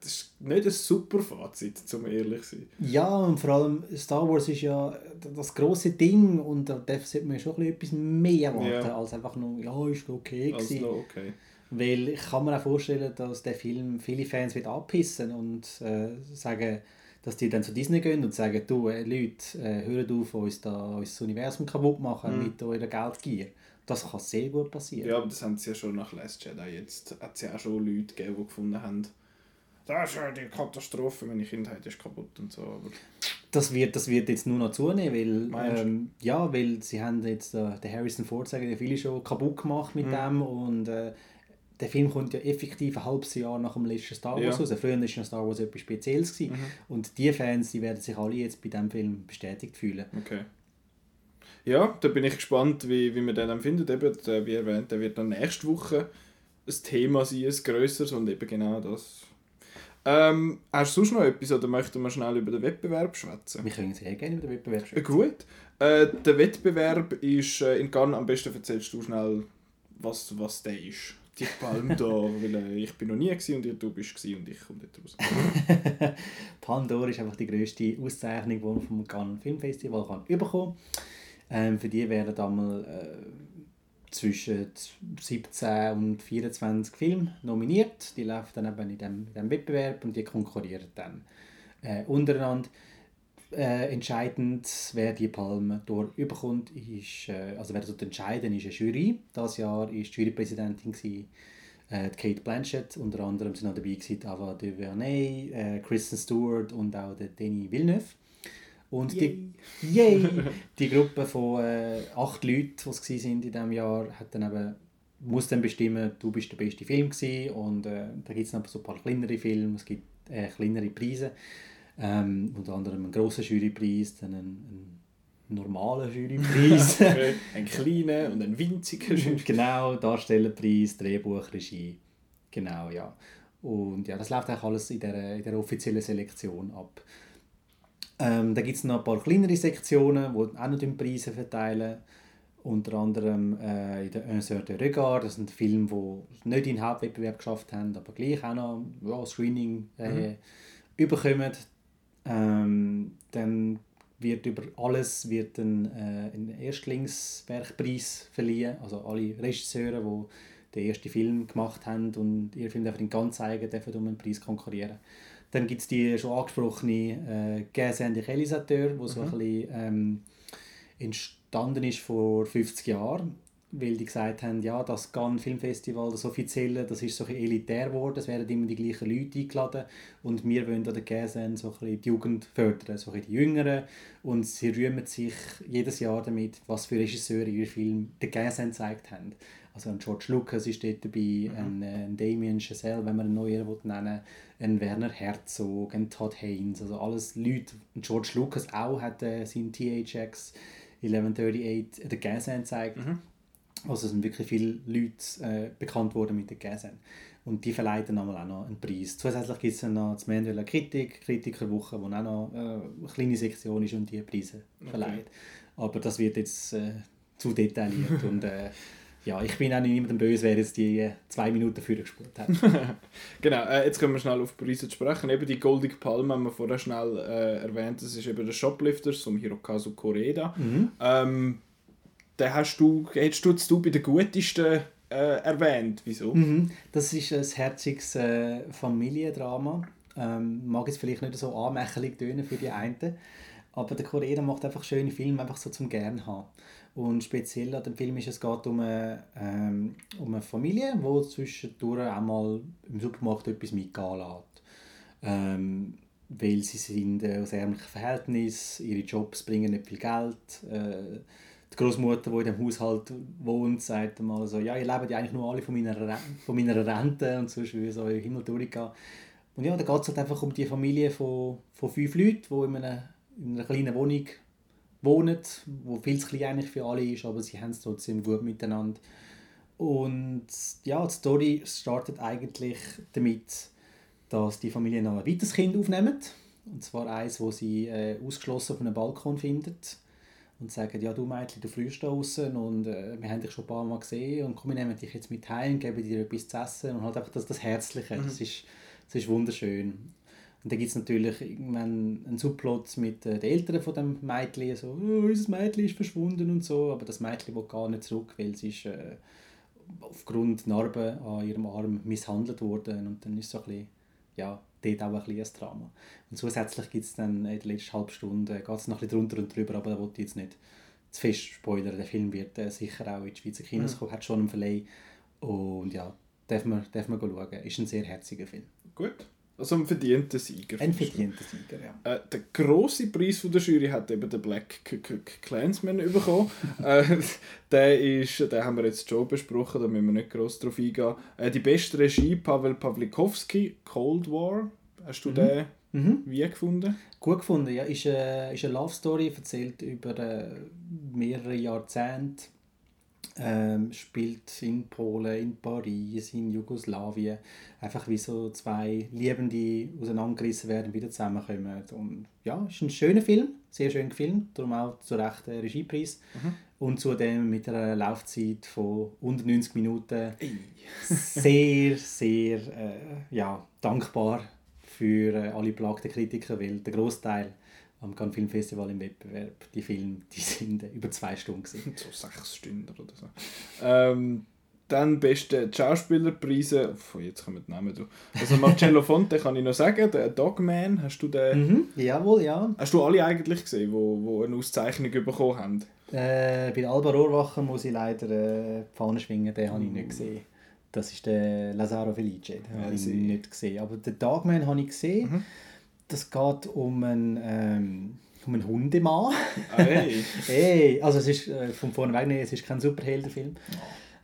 das ist nicht ein super Fazit, zum ehrlich zu sein. Ja, und vor allem Star Wars ist ja das große Ding und da sollte man schon ein bisschen etwas mehr erwarten, Ja. als einfach nur, ja, ist okay Also gewesen. okay. Weil ich kann mir auch vorstellen, dass der Film viele Fans wird abpissen und äh, sagen, dass die dann zu Disney gehen und sagen, du äh, Leute, äh, hört auf, uns da unser Universum kaputt machen Mhm. mit eurer Geldgier. Das kann sehr gut passieren. Ja, aber das haben sie ja schon nach Last Jedi jetzt. Hat es ja auch schon Leute gegeben, die gefunden haben, das ist ja die Katastrophe, meine Kindheit ist kaputt und so. Aber Das wird, das wird jetzt nur noch zunehmen, weil, ähm, ja, weil sie haben jetzt äh, den Harrison Ford sagen ja viele schon kaputt gemacht mit Mhm. dem und äh, der Film kommt ja effektiv ein halbes Jahr nach dem letzten Star Wars Ja. raus. Früher war Star Wars etwas Spezielles gewesen. Mhm. und die Fans, die werden sich alle jetzt bei diesem Film bestätigt fühlen. Okay. Ja, da bin ich gespannt, wie, wie man den dann findet. Eben, der, wie erwähnt, der wird dann nächste Woche ein Thema sein, ein grösseres und eben genau das. Ähm, hast du sonst noch etwas oder möchten wir schnell über den Wettbewerb schwätzen? Wir können sehr gerne über den Wettbewerb Äh, sprechen. Gut. Äh, der Wettbewerb ist äh, in Cannes, am besten erzählst du schnell, was, was der ist. Die Palme da, weil äh, ich bin noch nie gewesen und du bist gewesen und ich komme dort raus. Pandora ist einfach die grösste Auszeichnung, die man vom Cannes Filmfestival kann bekommen ähm, Für die werden einmal äh, zwischen 17 und 24 Filme nominiert. Die laufen dann eben in diesem Wettbewerb und die konkurrieren dann äh, untereinander. Äh, entscheidend, wer die Palme dort überkommt, ist, äh, also wer dort entscheiden, ist eine Jury. Das Jahr war die Jurypräsidentin gewesen, äh, Kate Blanchett, unter anderem sind noch dabei gewesen, Ava DuVernay, äh, Kristen Stewart und auch der Denis Villeneuve. Und die, yay, die Gruppe von äh, acht Leuten, die es in diesem Jahr, hat dann eben, muss dann bestimmen, du bist der beste Film gewesen. und äh, da gibt es noch so ein paar kleinere Filme, es gibt äh, kleinere Preise, ähm, unter anderem einen grossen Jurypreis, dann einen, einen normalen Jurypreis. Okay. Ein kleiner und ein winziger Schritt. genau, Darstellerpreis, Drehbuch, Regie. Genau, ja. Und ja, das läuft eigentlich alles in der, in der offiziellen Selektion ab. Ähm, da gibt es noch ein paar kleinere Sektionen, die auch noch Preise verteilen. Unter anderem äh, in der Un de Regard, das sind Filme, die nicht in den Hauptwettbewerb geschafft haben, aber gleich auch noch ja, Screening äh, mhm. überkommen. Ähm, dann wird über alles wird ein, äh, ein Erstlingswerkpreis verliehen. Also alle Regisseure, die den ersten Film gemacht haben und ihr Film dürfen ganz zeigen, dürfen um einen Preis konkurrieren. Dann gibt es die schon angesprochene äh, Gazin de Réalisateur, wo mhm. so ein bisschen ähm, entstanden ist vor 50 Jahren weil die gesagt haben, ja, das Cannes Filmfestival, das offizielle, das ist so ein elitär geworden, es werden immer die gleichen Leute eingeladen und wir wollen an der GSN so ein die Jugend fördern, so ein die Jüngeren und sie rühmen sich jedes Jahr damit, was für Regisseure ihre Filme der GSN gezeigt haben. Also ein George Lucas ist dort dabei, mhm. ein, äh, ein Damien Chazelle, wenn man einen neuen nennen ein Werner Herzog, ein Todd Haynes, also alles Leute. Und George Lucas auch hat äh, sein THX 1138 der GSN gezeigt. Mhm also es sind wirklich viele Leute äh, bekannt worden mit der GSN. Und die verleihen dann auch noch einen Preis. Zusätzlich gibt es dann noch die Manuelle Kritik, Kritikerwoche, wo auch noch äh, eine kleine Sektion ist und die Preise okay. verleiht. Aber das wird jetzt äh, zu detailliert und äh, ja, ich bin auch nicht niemandem böse, wer jetzt die äh, zwei Minuten früher gespielt hat. genau, äh, jetzt können wir schnell auf Preise sprechen. Eben die Goldige Palme haben wir vorher schnell äh, erwähnt, das ist eben der Shoplifters vom Hirokazu Koreda. Mhm. Ähm, den hast du, hättest du, du bei den gutesten äh, erwähnt. Wieso? Mhm. Das ist ein herziges äh, Familiendrama. Ähm, mag jetzt vielleicht nicht so anmächerlich tönen für die einen, aber der Korea macht einfach schöne Filme, einfach so zum gern haben. Und speziell an dem Film ist es geht um eine, ähm, um eine Familie, die zwischendurch auch mal im Supermarkt etwas mitgehen lässt. Ähm, weil sie sind äh, aus ärmlichen Verhältnissen, ihre Jobs bringen nicht viel Geld, äh, die Großmutter, die in dem Haushalt wohnt, sagt mal so, ja, ihr lebt ja eigentlich nur alle von meiner, von meiner Rente und sonst wie so im Himmel durchgehen. Und ja, da geht es halt einfach um die Familie von, von fünf Leuten, die in einer, in einer kleinen Wohnung wohnen, wo viel zu klein eigentlich für alle ist, aber sie haben es trotzdem gut miteinander. Und ja, die Story startet eigentlich damit, dass die Familie noch ein weiteres Kind aufnimmt. Und zwar eins, wo sie äh, ausgeschlossen auf einem Balkon findet und sagen, ja du Mädchen, du frühst da draußen und äh, wir haben dich schon ein paar Mal gesehen und komm, wir nehmen dich jetzt mit heim, geben dir etwas zu essen und halt einfach das, das Herzliche, mhm. das, ist, das ist wunderschön. Und dann gibt es natürlich irgendwann einen Subplot mit äh, den Eltern von dem Mädchen, so, oh, unser Mädchen ist verschwunden und so, aber das Mädchen will gar nicht zurück, weil sie ist äh, aufgrund Narben an ihrem Arm misshandelt worden und dann ist so ein bisschen, ja, dort auch ein bisschen ein Drama. Und zusätzlich gibt es dann in der letzten halben Stunde, geht es noch ein bisschen drunter und drüber, aber da wollte ich jetzt nicht zu fest spoilern. Der Film wird äh, sicher auch in die Schweizer Kinos mhm. kommen, hat schon einen Verleih und ja, darf man, darf man schauen. Ist ein sehr herziger Film. Gut. Also ein verdienter Sieger. Ein verdienter Sieger, ja. Äh, der grosse Preis von der Jury hat eben der Black Clansman bekommen. äh, der, ist, den haben wir jetzt schon besprochen, da müssen wir nicht gross drauf eingehen. Äh, die beste Regie, Pavel Pawlikowski, Cold War. Hast du mhm. den mhm. wie gefunden? Gut gefunden, ja. Ist, äh, ist eine Love Story, erzählt über äh, mehrere Jahrzehnte ähm, spielt in Polen, in Paris, in Jugoslawien. Einfach wie so zwei Liebende auseinandergerissen werden, wieder zusammenkommen. Und ja, ist ein schöner Film, sehr schön gefilmt, darum auch zu Recht ein Regiepreis. Mhm. Und zudem mit einer Laufzeit von unter 90 Minuten. Ey. sehr, sehr äh, ja, dankbar für äh, alle belagten Kritiker, weil der Großteil am Cannes Film Festival im Wettbewerb, die Filme, die sind über zwei Stunden gewesen. So sechs Stunden oder so. Ähm, dann beste Schauspielerpreise, oh, jetzt kommen die Namen. Du. Also Marcello Fonte kann ich noch sagen, der Dogman, hast du den... Mhm, jawohl, ja. Hast du alle eigentlich gesehen, die wo, wo eine Auszeichnung bekommen haben? Äh, bei Alba Rohrwacher muss ich leider äh, die Fahne schwingen, den habe ich nicht gesehen. Das ist der Lazaro Felice, den ja, habe ich nicht gesehen. Aber den Dogman habe ich gesehen. Mhm das geht um einen, ähm, um einen Hundemann. Hey. hey. Also es ist äh, von vorne weg, es ist kein Superheldenfilm. Oh.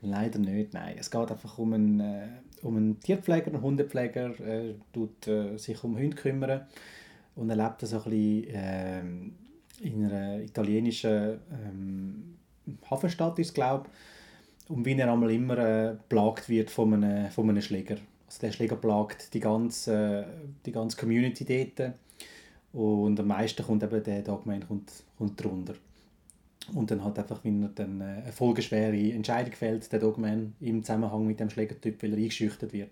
Leider nicht, nein. Es geht einfach um einen, äh, um einen Tierpfleger, einen Hundepfleger, äh, tut äh, sich um Hunde kümmern und er lebt so ein bisschen äh, in einer italienischen ähm, Hafenstadt, ist glaube und wie er einmal immer äh, plagt wird von einem, von einem Schläger. Also der Schläger plagt die ganze, die ganze Community dort. Und am meisten kommt eben der Dogman kommt, kommt drunter. Und dann halt einfach, wenn er dann äh, eine folgeschwere Entscheidung fällt, der Dogman, im Zusammenhang mit dem Schlägertyp, weil er eingeschüchtert wird,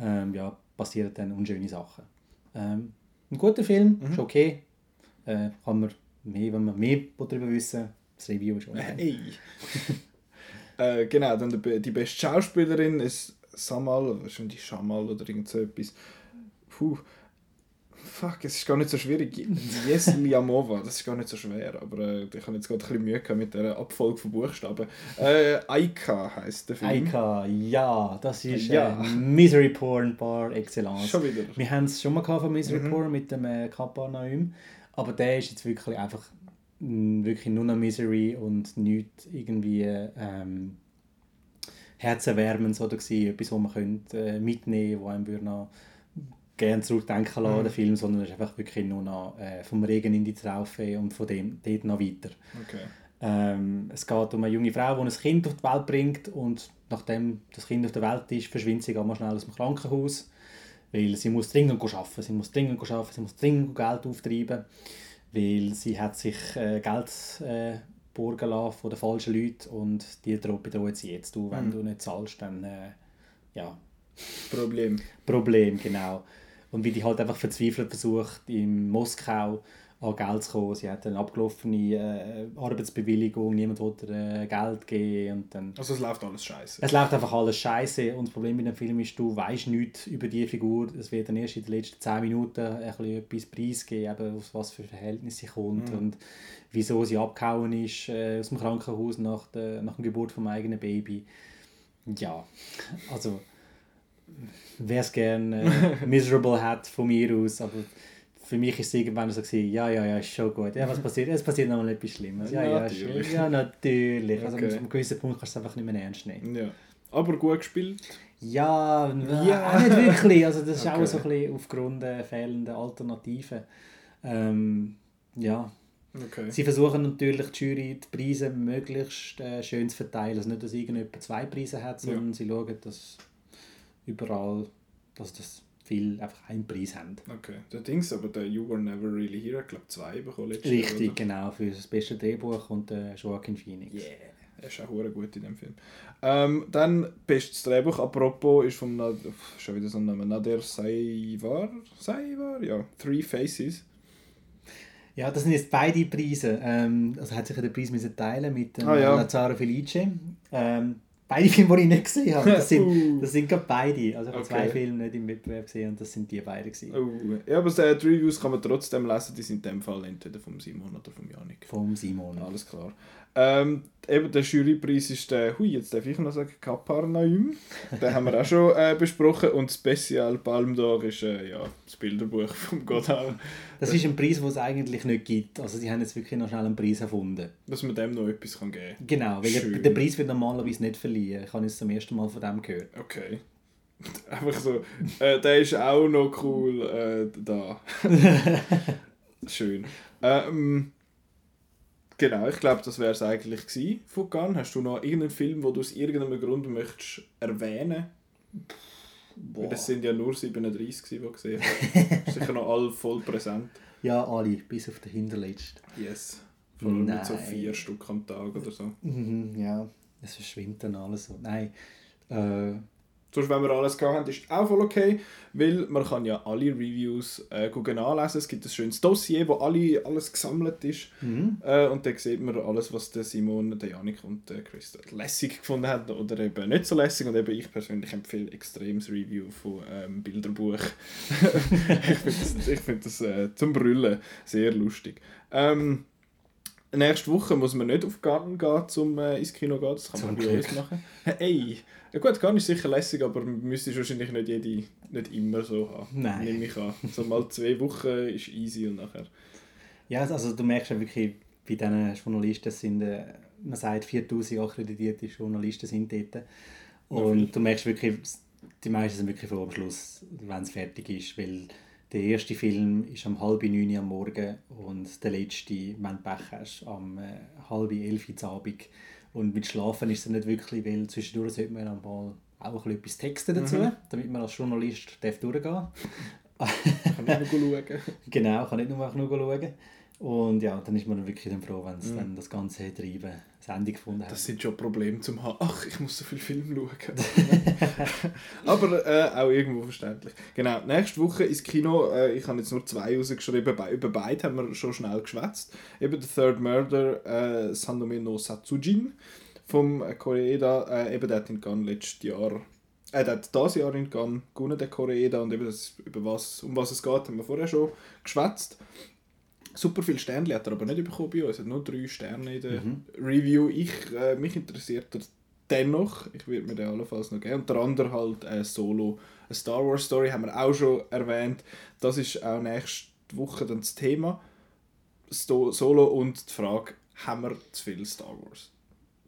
ähm, ja, passieren dann unschöne Sachen. Ähm, ein guter Film, Mhm. ist okay. Äh, kann man mehr, wenn man mehr darüber wissen das Review ist online. Hey. äh, genau, dann die beste Schauspielerin ist Samal, wahrscheinlich Shamal oder irgend so etwas. Puh. Fuck, es ist gar nicht so schwierig. Yes, Liamova, das ist gar nicht so schwer, aber äh, ich habe jetzt gerade ein bisschen Mühe gehabt mit der Abfolge von Buchstaben. Äh, Aika heisst der Film. Aika, ja, das ist Ja. äh, Misery Porn par excellence. Schon wieder. Wir haben es schon mal gehabt von Misery Mhm. Porn mit dem äh, Kappa Naum, aber der ist jetzt wirklich einfach wirklich nur noch Misery und nichts irgendwie ähm, herzerwärmend oder gewesen, etwas, was man könnte, äh, mitnehmen wo einem würde noch gerne zurückdenken lassen, Mhm. der Film, sondern es ist einfach wirklich nur noch äh, vom Regen in die Traufe und von dem dort noch weiter. Okay. Ähm, es geht um eine junge Frau, die ein Kind auf die Welt bringt und nachdem das Kind auf der Welt ist, verschwindet sie mal schnell aus dem Krankenhaus, weil sie muss dringend arbeiten, sie muss dringend arbeiten, sie muss dringend Geld auftreiben, weil sie hat sich äh, Geld äh, borgen lassen von den falschen Leuten und die bedrohen sie jetzt. Du, wenn Mhm. du nicht zahlst, dann äh, ja, Problem. Problem, genau. Und wie die halt einfach verzweifelt versucht, in Moskau an Geld zu kommen. Sie hat eine abgelaufene äh, Arbeitsbewilligung, niemand wollte ihr äh, Geld geben und dann... Also es läuft alles scheiße. Es läuft einfach alles scheiße und das Problem mit dem Film ist, du weißt nichts über die Figur. Es wird dann erst in den letzten 10 Minuten ein bisschen etwas preisgeben, eben aus was für Verhältnisse sie kommt Mhm. und wieso sie abgehauen ist äh, aus dem Krankenhaus nach der, nach der Geburt vom eigenen Baby. Ja, also wer es gerne äh, miserable hat von mir aus, aber für mich ist es irgendwann so gewesen, ja, ja, ja, ist schon gut. Ja, was passiert? Es passiert noch mal etwas Schlimmes. Ja, ja, Natürlich. schon. ja, natürlich. Also Okay. mit einem gewissen Punkt kannst du es einfach nicht mehr ernst nehmen. Ja. Aber gut gespielt. Ja, Ja. ja. auch nicht wirklich. Also das ist Okay. auch so ein bisschen aufgrund äh, fehlender Alternativen. Ähm, ja, Okay. sie versuchen natürlich die Jury die Preise möglichst äh, schön zu verteilen. Also nicht, dass irgendjemand zwei Preise hat, sondern sie schauen, dass überall, dass das viel einfach einen Preis haben. Okay. Der Dings, aber der You Were Never Really Here, ich glaube zwei bekommen letztes Jahr, Richtig, oder? genau, für das beste Drehbuch und äh, Joaquin Phoenix. Yeah. Er ist auch gut in dem Film. Ähm, dann bestes Drehbuch, apropos, ist von Nad schon wieder so ein Name, Nader Saivar? Saivar? Ja, Three Faces. Ja, das sind jetzt beide Preise. Ähm, also hat sich der Preis müssen teilen mit dem Ah, ja. Lazzaro Felice. Ähm, beide Filme, die ich nicht gesehen habe. Das sind, Uh. das sind gerade beide. Also ich habe Okay. zwei Filme nicht im Wettbewerb gesehen und das sind die beiden. Gewesen. Oh. Ja, aber die Reviews kann man trotzdem lesen, die sind in dem Fall entweder vom Simon oder vom Janik. Vom Simon. Alles klar. Ähm, eben der Jurypreis ist der, hui, jetzt darf ich noch sagen, Kaparnaum. Den haben wir auch schon äh, besprochen. Und Special Palm d'Or ist äh, ja, das Bilderbuch von Godard. Das ist ein Preis, den es eigentlich nicht gibt. Also sie haben jetzt wirklich noch schnell einen Preis erfunden. Dass man dem noch etwas kann geben Genau, weil der, Schön. der Preis wird normalerweise nicht verliehen. Ich habe jetzt zum ersten Mal von dem gehört. Okay. Einfach so, äh, der ist auch noch cool äh, da. Schön. Ähm, genau, ich glaube, das wäre es eigentlich gewesen von Cannes. Hast du noch irgendeinen Film, wo du aus irgendeinem Grund möchtest erwähnen? Weil das sind ja nur 37, gewesen, die gesehen haben. Sicher noch alle voll präsent. Ja, alle, bis auf den hinterletzten. Yes. Vor allem mit so Nein. vier Stück am Tag oder so. Mhm, ja, es verschwimmt dann alles so. Nein, äh, Sonst, wenn wir alles gehabt haben, ist auch voll okay, weil man kann ja alle Reviews äh, gucken anlesen. Es gibt ein schönes Dossier, wo alle, alles gesammelt ist. mhm. Äh, und dann sieht man alles, was der Simon, der Janik und der Chris lässig gefunden haben oder eben nicht so lässig. Und eben ich persönlich empfehle extrem das Review von ähm, Bilderbuch. ich finde das, ich find das äh, zum Brüllen sehr lustig. Ähm, nächste Woche muss man nicht auf Garten gehen, um äh, ins Kino zu gehen. Das kann Zum man bei uns machen. Ey, ja gut, Garten ist sicher lässig, aber müsste wahrscheinlich nicht jede, nicht immer so haben. Nein. Nehme ich an. So mal zwei Wochen ist easy und nachher... Ja, also du merkst ja wirklich, bei diesen Journalisten sind, äh, man sagt 4000 akkreditierte Journalisten sind dort. Und du merkst wirklich, die meisten sind wirklich vor am Schluss, wenn es fertig ist, weil der erste Film ist um halb neun Uhr am Morgen und der letzte, wenn du Pech hast, am äh, halb elf Uhr am Abend. Und mit Schlafen ist es nicht wirklich, weil zwischendurch sollte man auch mal auch ein etwas texten dazu, Mhm. damit man als Journalist darf durchgehen Kann ich noch schauen. Genau, kann nicht nur nur schauen. Und ja, dann ist man wirklich dann froh, wenn es mhm. dann das ganze Treiben das Ende gefunden hat. Das sind schon Probleme zum haben. Ach, ich muss so viel Film schauen. Aber äh, auch irgendwo verständlich. Genau, nächste Woche ins Kino. Äh, ich habe jetzt nur zwei rausgeschrieben. Bei, über beide haben wir schon schnell geschwätzt. Eben The Third Murder, äh, Sanome no Satsujin vom Koreeda. Äh, eben der hat in Cannes letztes Jahr er hat dieses Jahr in Cannes gewonnen, der Koreeda, und eben das, über was, um was es geht, haben wir vorher schon geschwätzt. Super viele Sterne hat er aber nicht bekommen bei uns. Er hat nur drei Sterne in der mhm. Review. Ich, äh, mich interessiert er dennoch. Ich würde mir den allenfalls noch geben. Und der andere halt äh, Solo. Eine Star Wars Story haben wir auch schon erwähnt. Das ist auch nächste Woche dann das Thema. Sto Solo und die Frage, haben wir zu viel Star Wars?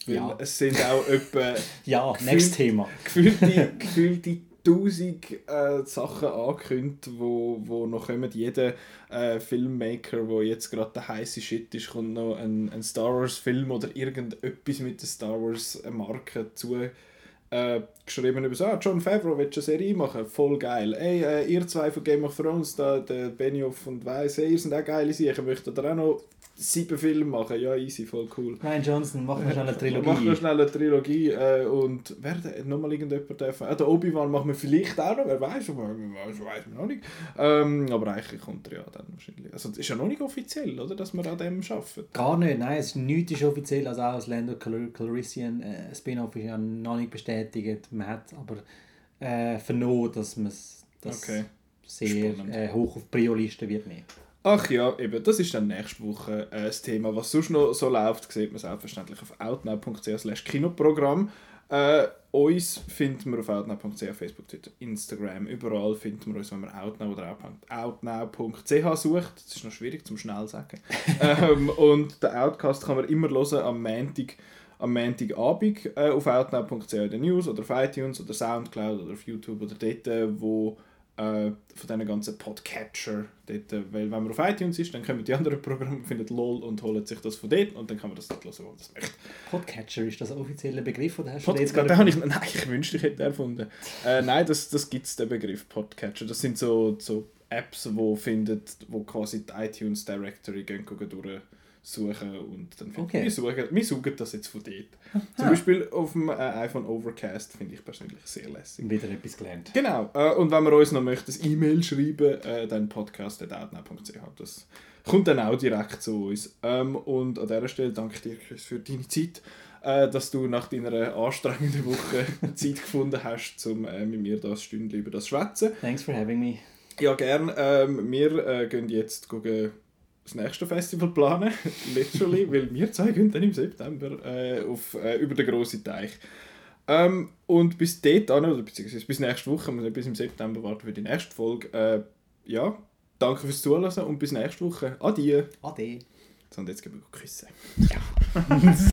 Weil ja. es sind auch etwa... ja, nächstes Thema. Gefühlte, gefühlte tausend äh, Sachen angekündigt, wo, wo noch kommen. Jeder äh, Filmmaker, der jetzt gerade der heiße Shit ist, kommt noch ein, ein Star Wars Film oder irgendetwas mit der Star Wars Marke zu äh, geschrieben über so, ah, John Favreau will eine Serie machen, voll geil. Ey, äh, ihr zwei von Game of Thrones, da, der Benioff und Weiss, ihr seid auch geile Sachen, möchtet ihr auch noch sieben Filme machen. Ja, easy, voll cool. Nein, Johnson, machen wir schnell eine Trilogie. Machen wir schnell eine Trilogie. Äh, und wer nochmal irgendjemand dürfen? Äh, der Obi-Wan machen wir vielleicht auch noch, wer weiß, wer weiß, weiß man noch nicht. Ähm, aber eigentlich kommt er ja dann wahrscheinlich. Also es ist ja noch nicht offiziell, oder, dass wir an dem arbeiten. Gar nicht, nein, es ist nichts ist offiziell, also auch das Lando Calrissian äh, Spin-off ist ja noch nicht bestätigt. Man hat aber äh, vernommen, dass man es okay. sehr äh, hoch auf Prio-Liste wird nehmen. Ach ja, eben, das ist dann nächste Woche äh, das Thema. Was sonst noch so läuft, sieht man selbstverständlich auf outnow.ch Kinoprogramm. Äh, uns findet man auf outnow.ch, Facebook, Twitter, Instagram, überall findet man uns, wenn man outnow oder outnow.ch sucht. Das ist noch schwierig zum schnell sagen. ähm, und den Outcast kann man immer hören am Montag, am Montagabend äh, auf outnow.ch in den News oder auf iTunes oder Soundcloud oder auf YouTube oder dort, äh, wo äh, von diesen ganzen Podcatcher dort, äh, weil wenn man auf iTunes ist, dann kommen die anderen Programme, findet LOL und holen sich das von dort und dann kann man das dort hören, das möchte. Podcatcher, ist das ein offizieller Begriff oder hast Pod jetzt gerade habe ich, Nein, ich wünschte, ich hätte den erfunden. äh, nein, das, das gibt es, den Begriff Podcatcher. Das sind so, so Apps, wo findet, wo quasi die iTunes Directory gehen, gehen durch suchen und dann finden okay. wir, suchen, wir suchen das jetzt von dort. Aha. Zum Beispiel auf dem äh, iPhone Overcast finde ich persönlich sehr lässig. Wieder etwas gelernt. Genau. Äh, und wenn man uns noch möchte, ein E-Mail schreiben, äh, dann podcast.outnow.ch. Das kommt dann auch direkt zu uns. Ähm, und an dieser Stelle danke ich dir, für deine Zeit, äh, dass du nach deiner anstrengenden Woche Zeit gefunden hast, um äh, mit mir das Stündchen über das zu schwätzen. Thanks for having me. Ja, gern. Ähm, wir äh, gehen jetzt gucken, das nächste Festival planen, literally, weil wir zwei gehen dann im September äh, auf, äh, über den grossen Teich. Ähm, und bis dort, oder beziehungsweise bis nächste Woche, wir bis im September warten für die nächste Folge. Äh, ja, danke fürs Zuhören und bis nächste Woche. Adieu. Ade. So, und jetzt gehen wir küssen. Ja.